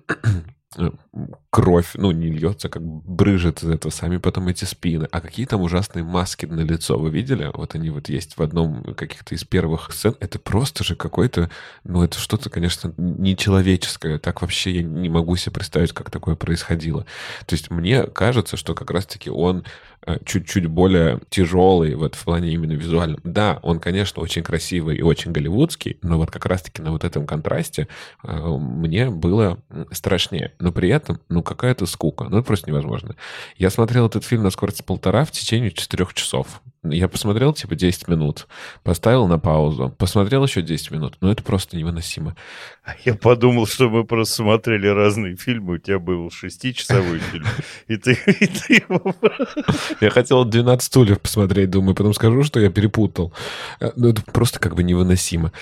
кровь, ну, не льется, как брыжет из этого, сами потом эти спины. А какие там ужасные маски на лицо, вы видели? Вот они вот есть в одном каких-то из первых сцен. Это просто же какой-то, ну, это что-то, конечно, нечеловеческое. Так вообще я не могу себе представить, как такое происходило. То есть мне кажется, что как раз-таки он Э, чуть-чуть более тяжелый вот в плане именно визуальном. Да, он, конечно, очень красивый и очень голливудский, но вот как раз-таки на вот этом контрасте э, мне было страшнее. Но при этом, ну, какая-то скука. Ну, это просто невозможно. Я смотрел этот фильм на скорости полтора в течение четырех часов. Я посмотрел, типа, 10 минут, поставил на паузу, посмотрел еще 10 минут. Ну, это просто невыносимо. *laughs* Я подумал, что мы просто смотрели разные фильмы. У тебя был шестичасовой *laughs* фильм, и ты, и ты его... *laughs* Я хотел 12 стульев посмотреть, думаю, потом скажу, что я перепутал. Э, ну, это просто как бы невыносимо.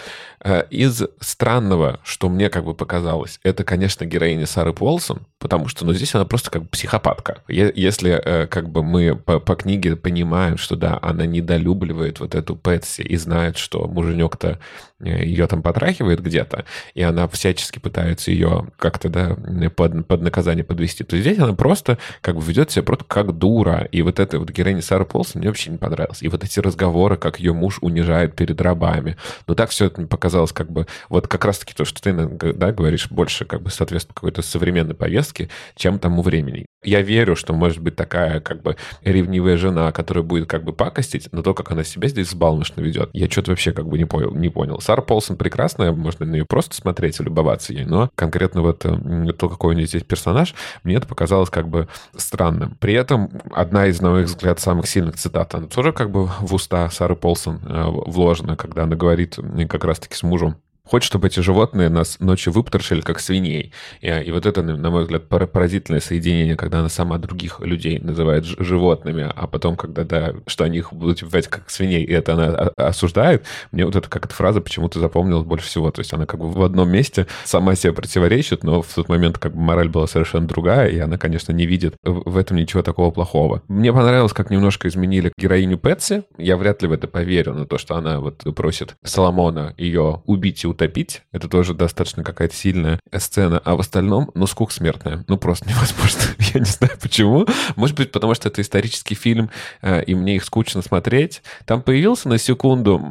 Э, из странного, что мне как бы показалось, это, конечно, героиня Сары Полсон, потому что, ну, здесь она просто как бы психопатка. Если э, как бы мы по, по книге понимаем, что, да, она недолюбливает вот эту Пэтси и знает, что муженек-то ее там потрахивает где-то, и она всячески пытается ее как-то, да, под, под наказание подвести, то здесь она просто как бы ведет себя просто как дура. И вот эта вот героиня Сара Полсон мне вообще не понравилась. И вот эти разговоры, как ее муж унижает перед рабами. Но так все это мне показалось как бы, вот как раз-таки то, что ты, да, говоришь, больше как бы соответствует какой-то современной повестке, чем тому времени. Я верю, что может быть такая как бы ревнивая жена, которая будет как бы пакостить, но то, как она себя здесь взбалмошно ведет, я что-то вообще как бы не понял. Не понял. Сара Полсон прекрасная, можно на нее просто смотреть и любоваться ей, но конкретно вот то, какой у нее здесь персонаж, мне это показалось как бы странным. При этом одна из, на мой взгляд, самых сильных цитат, она тоже как бы в уста Сары Полсон э, вложена, когда она говорит как раз-таки с мужем, Хочет, чтобы эти животные нас ночью выпотрошили, как свиней. И, и вот это, на мой взгляд, поразительное соединение, когда она сама других людей называет животными, а потом, когда, да, что они их будут убивать как свиней, и это она осуждает, мне вот эта как-то фраза почему-то запомнилась больше всего. То есть она как бы в одном месте сама себе противоречит, но в тот момент как бы мораль была совершенно другая, и она, конечно, не видит в этом ничего такого плохого. Мне понравилось, как немножко изменили героиню Пэтси. Я вряд ли в это поверю, на то, что она вот просит Соломона ее убить и утопить. Это тоже достаточно какая-то сильная сцена. А в остальном, ну, скука смертная. Ну, просто *laughs* невозможно. *laughs* Я не знаю почему. Может быть, потому что это исторический фильм, э, и мне их скучно смотреть. Там появился на секунду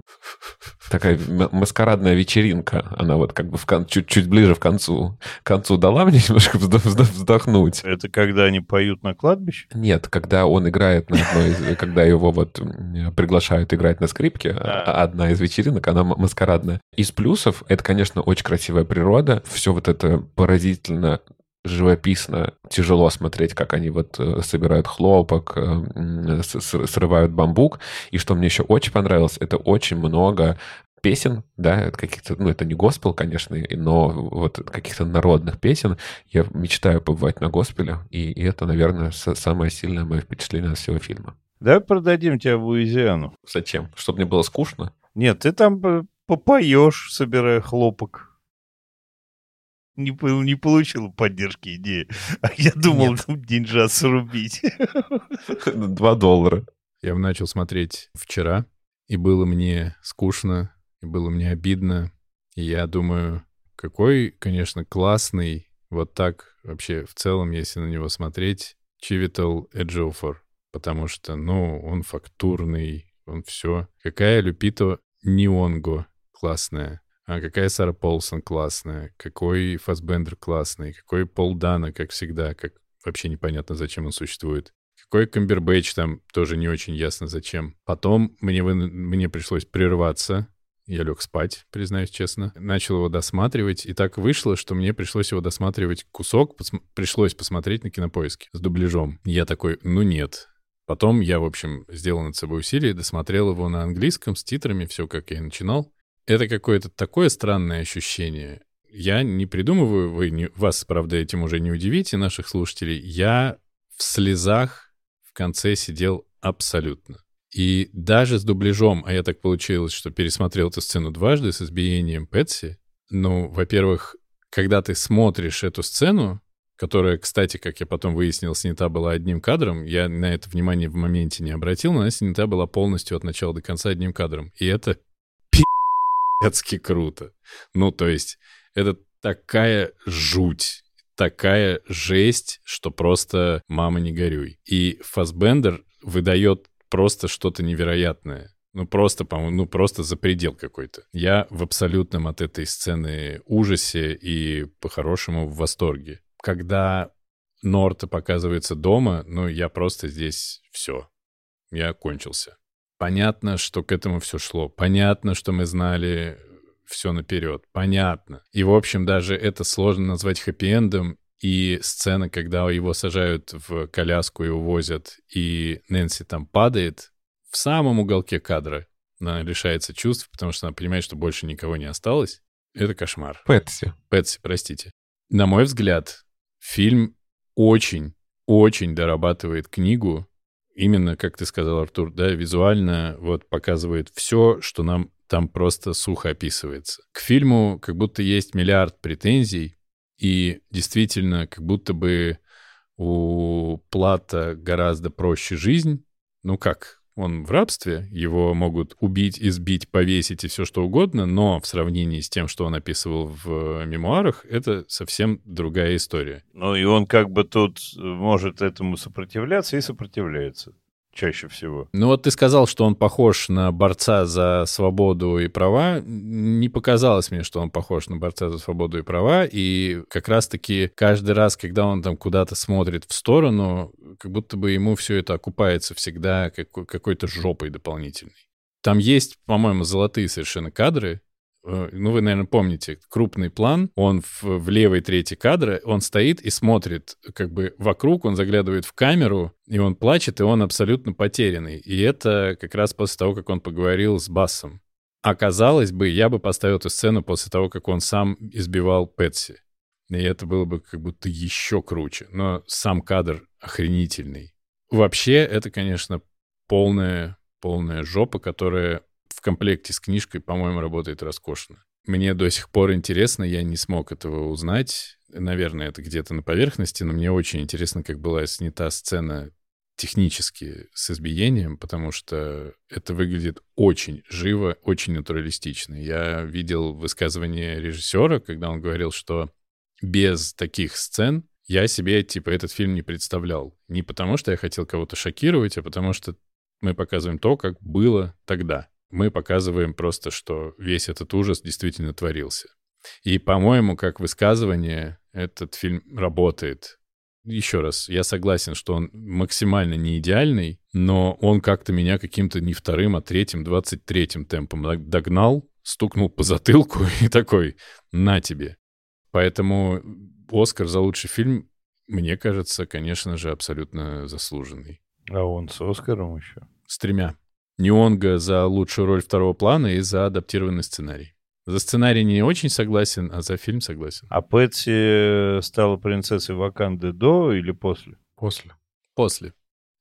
такая маскарадная вечеринка. Она вот как бы в кон... чуть, чуть ближе в концу, к концу дала мне *laughs* немножко вздохнуть. Это когда они поют на кладбище? Нет, когда он играет на одной из... *laughs* Когда его вот приглашают играть на скрипке, а. одна из вечеринок, она маскарадная. Из плюсов это, конечно, очень красивая природа. Все вот это поразительно живописно, тяжело смотреть, как они вот э, собирают хлопок, э, срывают бамбук. И что мне еще очень понравилось, это очень много песен, да, каких-то, ну, это не госпел, конечно, но вот каких-то народных песен. Я мечтаю побывать на госпеле, и, и это, наверное, самое сильное мое впечатление от всего фильма. Давай продадим тебя в Луизиану. Зачем? Чтобы мне было скучно? Нет, ты там попоешь, собирая хлопок. Не, не получил поддержки идеи. А я думал, Нет. там деньжат срубить. *laughs* Два доллара. Я начал смотреть вчера, и было мне скучно, и было мне обидно. И я думаю, какой, конечно, классный, вот так вообще в целом, если на него смотреть, Чивитал Эджофор. Потому что, ну, он фактурный, он все. Какая Люпито Нионго классная. А какая Сара Полсон классная, какой Фасбендер классный, какой Пол Дана, как всегда, как вообще непонятно, зачем он существует. Какой Камбербэтч там тоже не очень ясно зачем. Потом мне, мне пришлось прерваться. Я лег спать, признаюсь честно. Начал его досматривать, и так вышло, что мне пришлось его досматривать кусок, пос пришлось посмотреть на кинопоиске с дубляжом. Я такой, ну нет, Потом я, в общем, сделал над собой усилие, досмотрел его на английском с титрами, все как я и начинал. Это какое-то такое странное ощущение. Я не придумываю, вы не, вас, правда, этим уже не удивите, наших слушателей. Я в слезах в конце сидел абсолютно. И даже с дубляжом, а я так получилось, что пересмотрел эту сцену дважды с избиением Пэтси, ну, во-первых, когда ты смотришь эту сцену, которая, кстати, как я потом выяснил, снята была одним кадром, я на это внимание в моменте не обратил, но она снята была полностью от начала до конца одним кадром. И это пи***цки круто. Ну, то есть, это такая жуть, такая жесть, что просто мама не горюй. И Фасбендер выдает просто что-то невероятное. Ну, просто, по-моему, ну, просто за предел какой-то. Я в абсолютном от этой сцены ужасе и, по-хорошему, в восторге. Когда Норта показывается дома, ну, я просто здесь все. Я кончился. Понятно, что к этому все шло. Понятно, что мы знали все наперед. Понятно. И, в общем, даже это сложно назвать хэппи-эндом. И сцена, когда его сажают в коляску и увозят, и Нэнси там падает, в самом уголке кадра она лишается чувств, потому что она понимает, что больше никого не осталось. Это кошмар. Пэтси. Пэтси, простите. На мой взгляд, фильм очень, очень дорабатывает книгу именно, как ты сказал, Артур, да, визуально вот показывает все, что нам там просто сухо описывается. К фильму как будто есть миллиард претензий, и действительно, как будто бы у Плата гораздо проще жизнь. Ну как, он в рабстве, его могут убить, избить, повесить и все что угодно, но в сравнении с тем, что он описывал в мемуарах, это совсем другая история. Ну и он как бы тут может этому сопротивляться и сопротивляется чаще всего. Ну вот ты сказал, что он похож на борца за свободу и права. Не показалось мне, что он похож на борца за свободу и права. И как раз-таки каждый раз, когда он там куда-то смотрит в сторону, как будто бы ему все это окупается всегда какой-то жопой дополнительной. Там есть, по-моему, золотые совершенно кадры, ну, вы, наверное, помните, крупный план, он в, в левой трети кадра, он стоит и смотрит как бы вокруг, он заглядывает в камеру, и он плачет, и он абсолютно потерянный. И это как раз после того, как он поговорил с Бассом. Оказалось бы, я бы поставил эту сцену после того, как он сам избивал Пэтси. И это было бы как будто еще круче. Но сам кадр охренительный. Вообще, это, конечно, полная, полная жопа, которая комплекте с книжкой, по-моему, работает роскошно. Мне до сих пор интересно, я не смог этого узнать. Наверное, это где-то на поверхности, но мне очень интересно, как была снята сцена технически с избиением, потому что это выглядит очень живо, очень натуралистично. Я видел высказывание режиссера, когда он говорил, что без таких сцен я себе, типа, этот фильм не представлял. Не потому, что я хотел кого-то шокировать, а потому что мы показываем то, как было тогда мы показываем просто, что весь этот ужас действительно творился. И, по-моему, как высказывание, этот фильм работает. Еще раз, я согласен, что он максимально не идеальный, но он как-то меня каким-то не вторым, а третьим, двадцать третьим темпом догнал, стукнул по затылку *laughs* и такой, на тебе. Поэтому Оскар за лучший фильм, мне кажется, конечно же, абсолютно заслуженный. А он с Оскаром еще. С тремя. Нионга за лучшую роль второго плана и за адаптированный сценарий. За сценарий не очень согласен, а за фильм согласен. А Пэтси стала принцессой Ваканды до или после? После. После.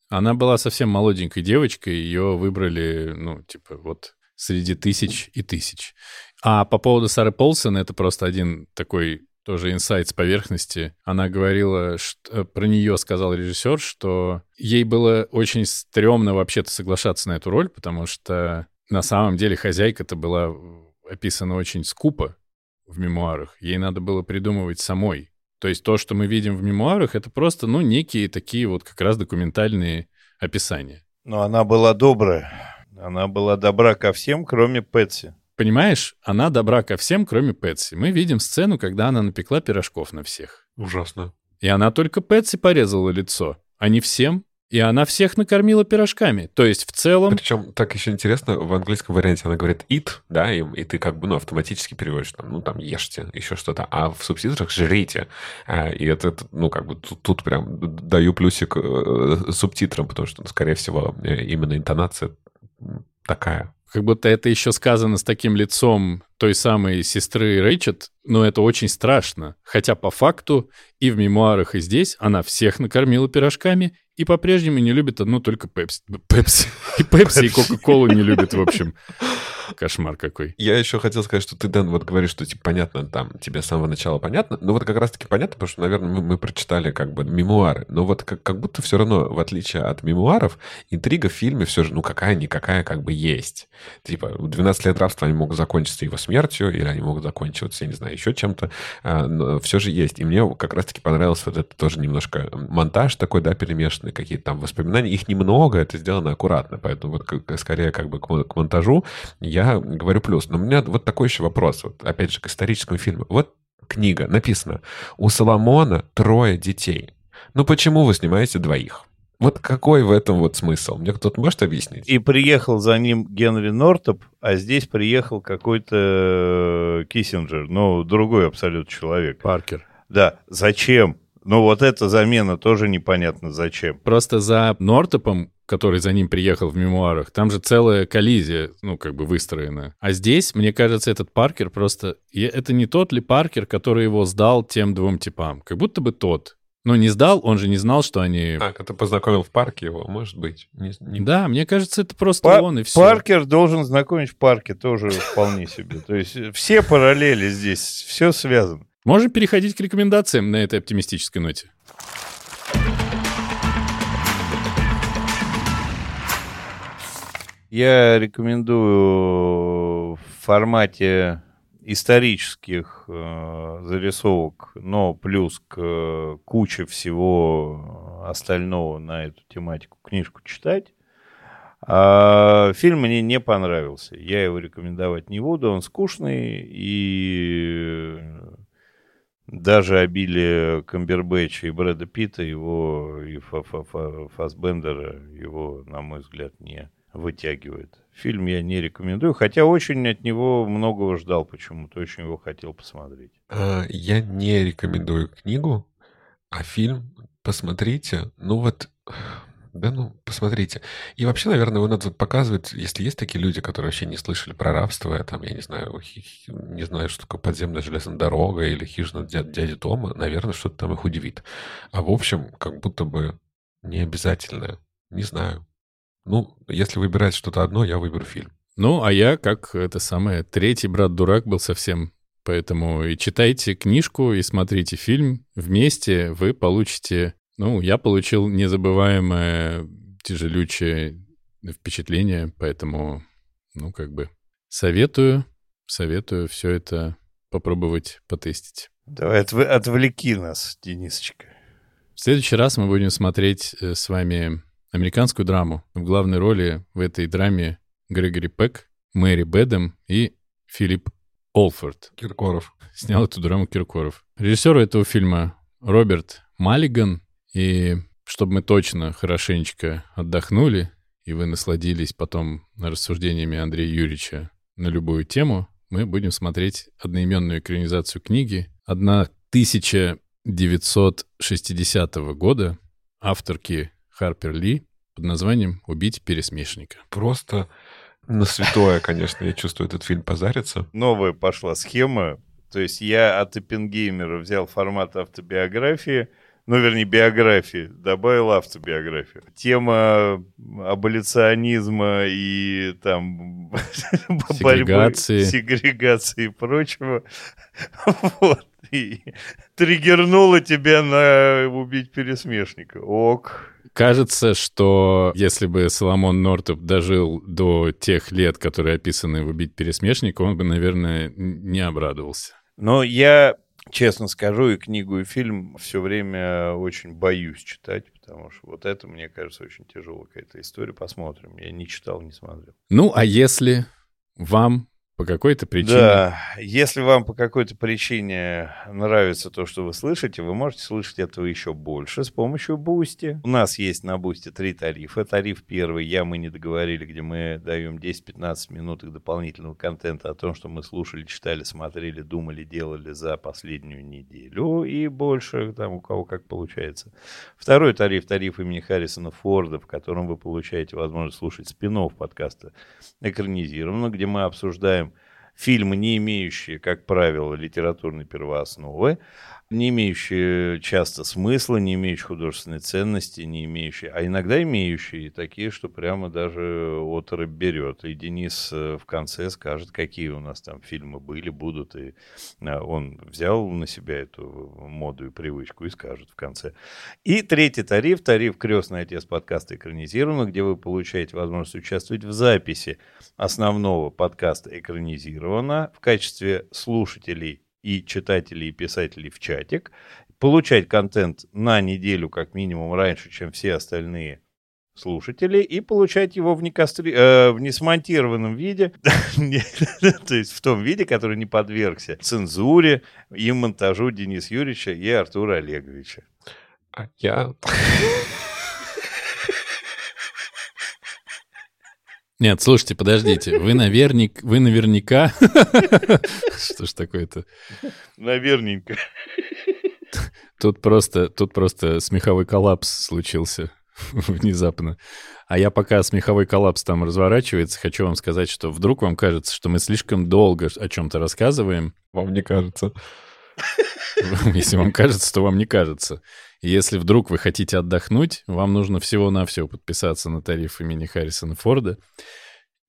Она была совсем молоденькой девочкой, ее выбрали, ну, типа, вот среди тысяч и тысяч. А по поводу Сары Полсон, это просто один такой тоже инсайт с поверхности. Она говорила, что, про нее сказал режиссер, что ей было очень стрёмно вообще-то соглашаться на эту роль, потому что на самом деле хозяйка-то была описана очень скупо в мемуарах. Ей надо было придумывать самой. То есть то, что мы видим в мемуарах, это просто, ну, некие такие вот как раз документальные описания. Но она была добрая. Она была добра ко всем, кроме Пэтси. Понимаешь, она добра ко всем, кроме Пэтси. Мы видим сцену, когда она напекла пирожков на всех. Ужасно. И она только Пэтси порезала лицо, а не всем. И она всех накормила пирожками. То есть в целом... Причем так еще интересно, в английском варианте она говорит eat, да, и, и ты как бы, ну, автоматически переводишь, там, ну, там, ешьте, еще что-то. А в субтитрах жрите. А, и это, это, ну, как бы тут, тут прям даю плюсик э, субтитрам, потому что, скорее всего, э, именно интонация такая. Как будто это еще сказано с таким лицом той самой сестры Рэйчет, но это очень страшно. Хотя по факту и в мемуарах, и здесь она всех накормила пирожками и по-прежнему не любит одну только Пепси. Пепси. И Пепси, и Кока-Колу не любит, в общем. Кошмар какой. Я еще хотел сказать, что ты, Дэн, вот говоришь, что типа понятно, там, тебе с самого начала понятно. Ну вот как раз-таки понятно, потому что, наверное, мы, мы прочитали как бы мемуары. Но вот как, как будто все равно, в отличие от мемуаров, интрига в фильме все же, ну какая-никакая как бы есть. Типа, 12 лет рабства они могут закончиться его смертью, или они могут закончиваться, я не знаю, еще чем-то. А, но все же есть. И мне как раз-таки понравился вот это тоже немножко монтаж такой, да, перемешанный, какие-то там воспоминания. Их немного, это сделано аккуратно. Поэтому вот как, скорее как бы к, к монтажу я говорю плюс. Но у меня вот такой еще вопрос, вот, опять же, к историческому фильму. Вот книга, написано, у Соломона трое детей. Ну почему вы снимаете двоих? Вот какой в этом вот смысл? Мне кто-то может объяснить? И приехал за ним Генри Нортоп, а здесь приехал какой-то э, Киссинджер, ну, другой абсолютно человек. Паркер. Да, зачем? Ну, вот эта замена тоже непонятно зачем. Просто за Нортопом который за ним приехал в мемуарах, там же целая коллизия, ну, как бы выстроена. А здесь, мне кажется, этот Паркер просто... Это не тот ли Паркер, который его сдал тем двум типам? Как будто бы тот. Но не сдал, он же не знал, что они... А, ты познакомил в парке его, может быть. Не, не... Да, мне кажется, это просто Па- он и все. Паркер должен знакомить в парке тоже вполне себе. То есть все параллели здесь, все связано. Можем переходить к рекомендациям на этой оптимистической ноте. Я рекомендую в формате исторических э, зарисовок, но плюс к э, куче всего остального на эту тематику книжку читать. А фильм мне не понравился. Я его рекомендовать не буду. Он скучный и даже обилие Камбербэтча и Брэда Питта его и Фасбендера его, на мой взгляд, не вытягивает. Фильм я не рекомендую, хотя очень от него многого ждал почему-то, очень его хотел посмотреть. А, я не рекомендую книгу, а фильм посмотрите. Ну вот, да ну, посмотрите. И вообще, наверное, его надо показывать, если есть такие люди, которые вообще не слышали про рабство, там, я не знаю, не знаю, что такое подземная железная дорога или хижина дяди Тома, наверное, что-то там их удивит. А в общем, как будто бы не обязательно. Не знаю. Ну, если выбирать что-то одно, я выберу фильм. Ну, а я, как это самое, третий брат-дурак был совсем. Поэтому и читайте книжку, и смотрите фильм. Вместе вы получите... Ну, я получил незабываемое, тяжелючее впечатление, поэтому, ну, как бы, советую, советую все это попробовать потестить. Давай отв- отвлеки нас, Денисочка. В следующий раз мы будем смотреть э, с вами американскую драму. В главной роли в этой драме Грегори Пек, Мэри Бэдом и Филипп Олфорд. Киркоров. Снял эту драму Киркоров. Режиссер этого фильма Роберт Маллиган. И чтобы мы точно хорошенечко отдохнули, и вы насладились потом рассуждениями Андрея Юрьевича на любую тему, мы будем смотреть одноименную экранизацию книги. Одна тысяча 1960 года авторки Харпер Ли под названием «Убить пересмешника». Просто на святое, конечно, я чувствую, этот фильм позарится. Новая пошла схема. То есть я от Эппенгеймера взял формат автобиографии, ну, вернее, биографии, добавил автобиографию. Тема аболиционизма и там *laughs* борьбы, Сегрегации. сегрегации и прочего. *laughs* Вот. И триггернуло тебя на убить пересмешника. Ок. Кажется, что если бы Соломон Нортоп дожил до тех лет, которые описаны в «Убить пересмешника», он бы, наверное, не обрадовался. Но я, честно скажу, и книгу, и фильм все время очень боюсь читать, потому что вот это, мне кажется, очень тяжелая какая-то история. Посмотрим. Я не читал, не смотрел. Ну, а если вам по какой-то причине... Да, если вам по какой-то причине нравится то, что вы слышите, вы можете слышать этого еще больше с помощью Boosty. У нас есть на Boosty три тарифа. Тариф первый, я, мы не договорили, где мы даем 10-15 минут их дополнительного контента о том, что мы слушали, читали, смотрели, думали, делали за последнюю неделю и больше, там у кого как получается. Второй тариф, тариф имени Харрисона Форда, в котором вы получаете возможность слушать спин подкаста экранизированно, где мы обсуждаем фильмы, не имеющие, как правило, литературной первоосновы, не имеющие часто смысла, не имеющие художественной ценности, не имеющие, а иногда имеющие такие, что прямо даже оторопь берет. И Денис э, в конце скажет, какие у нас там фильмы были, будут. И э, он взял на себя эту моду и привычку и скажет в конце. И третий тариф, тариф «Крестный отец» подкаста экранизировано, где вы получаете возможность участвовать в записи основного подкаста экранизировано в качестве слушателей и читателей и писателей в чатик, получать контент на неделю как минимум раньше, чем все остальные слушатели, и получать его в, некастри... э, в несмонтированном виде, *laughs* то есть в том виде, который не подвергся цензуре и монтажу Дениса Юрьевича и Артура Олеговича. А я... *laughs* Нет, слушайте, подождите. Вы, наверняк, вы наверняка... *laughs* Что ж такое-то? Наверненько. Тут просто, тут просто смеховой коллапс случился *laughs* внезапно. А я пока смеховой коллапс там разворачивается, хочу вам сказать, что вдруг вам кажется, что мы слишком долго о чем-то рассказываем. Вам не кажется? *laughs* Если вам кажется, то вам не кажется. Если вдруг вы хотите отдохнуть, вам нужно всего-навсего подписаться на тариф имени Харрисона Форда.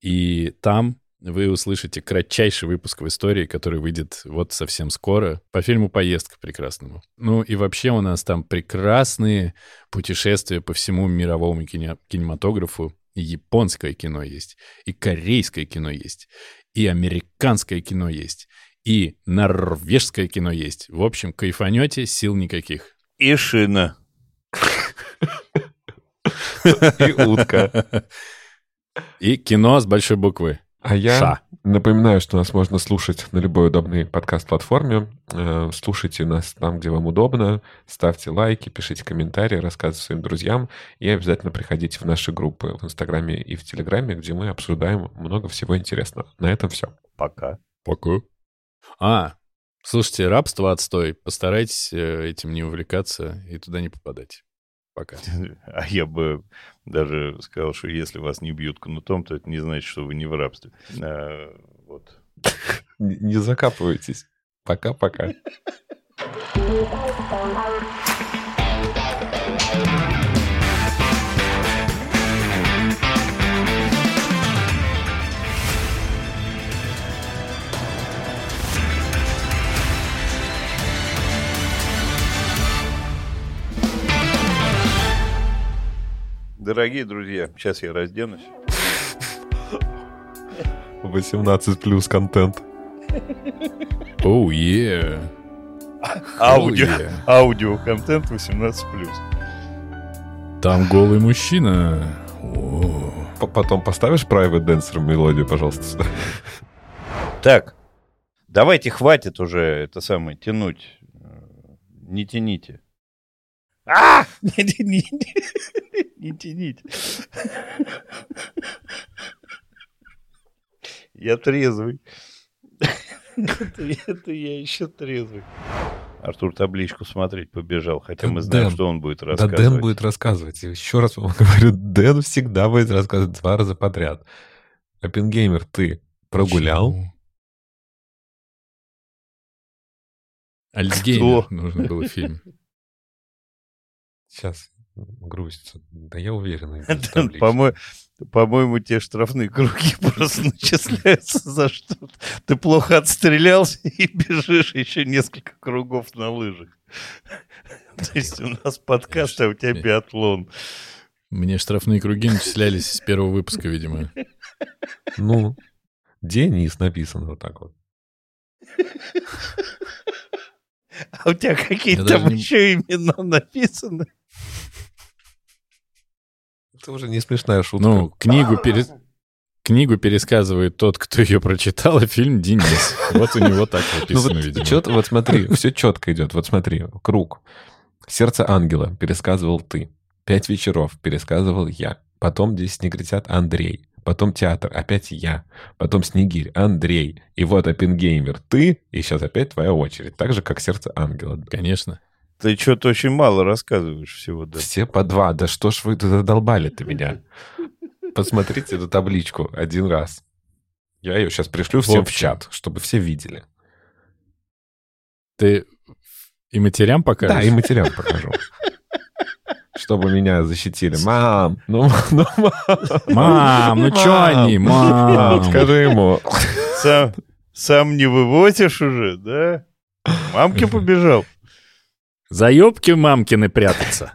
И там вы услышите кратчайший выпуск в истории, который выйдет вот совсем скоро по фильму «Поездка» прекрасному. Ну и вообще у нас там прекрасные путешествия по всему мировому кине- кинематографу. И японское кино есть, и корейское кино есть, и американское кино есть, и норвежское кино есть. В общем, кайфанете, сил никаких. И шина. И утка. И кино с большой буквы. А я Ша. напоминаю, что нас можно слушать на любой удобной подкаст-платформе. Э, Слушайте нас там, где вам удобно. Ставьте лайки, пишите комментарии, рассказывайте своим друзьям. И обязательно приходите в наши группы в Инстаграме и в Телеграме, где мы обсуждаем много всего интересного. На этом все. Пока. Пока. А, слушайте, рабство отстой. Постарайтесь э, этим не увлекаться и туда не попадать. Пока. *laughs* А я бы даже сказал, что если вас не бьют кнутом, то это не значит, что вы не в рабстве. А, вот. Не не закапывайтесь. Пока-пока. *laughs* Дорогие друзья, сейчас я разденусь. 18 плюс контент. Оу, е. Аудио, yeah. аудиоконтент 18+. Там голый мужчина. О. Потом поставишь Private Dancer мелодию, пожалуйста. Так, давайте хватит уже это самое тянуть. Не тяните. А! *laughs* Не, тяните. Я трезвый. Это, я еще трезвый. Артур табличку смотреть побежал, хотя Да мы знаем, Дэн. что он будет Да рассказывать. Дэн будет рассказывать. Еще раз вам *laughs* говорю, Дэн всегда будет рассказывать два раза подряд. Оппенгеймер, ты прогулял? Почему? Альцгеймер Что? нужно было фильм. *laughs* Сейчас грустится. Да я уверен. *laughs* По-моему, те штрафные круги *laughs* просто начисляются за что Ты плохо отстрелялся *laughs* и бежишь еще несколько кругов на лыжах. То есть у нас подкаст, а у тебя биатлон. Мне штрафные круги начислялись с первого выпуска, видимо. Ну, Денис написано вот так вот. А у тебя какие Я там еще имена написаны? Это уже не смешная шутка. Ну, книгу, перес- книгу пересказывает тот, кто ее прочитал, а фильм Денис. Вот у него так Ну написано, видимо. вот смотри, все четко идет. Вот смотри, круг. Сердце ангела пересказывал ты. Пять вечеров пересказывал я. Потом здесь негритят Андрей. Потом театр, опять я. Потом Снегирь, Андрей. И вот Оппенгеймер, ты. И сейчас опять твоя очередь. Так же, как сердце ангела. Конечно. Ты что-то очень мало рассказываешь всего, да. Все по два. Да что ж вы задолбали-то меня? *laughs* Посмотрите эту табличку один раз. Я ее сейчас пришлю всем в чат, чтобы все видели. Ты и матерям покажешь? Да, и материал покажу. *laughs* Чтобы меня защитили. Мам, ну, *laughs* ну мам. Мам, ну Мам. они, Мам, мам? скажи ему. Сам, сам не вывозишь уже, да? Мамке побежал. Заебки мамкины прятаться.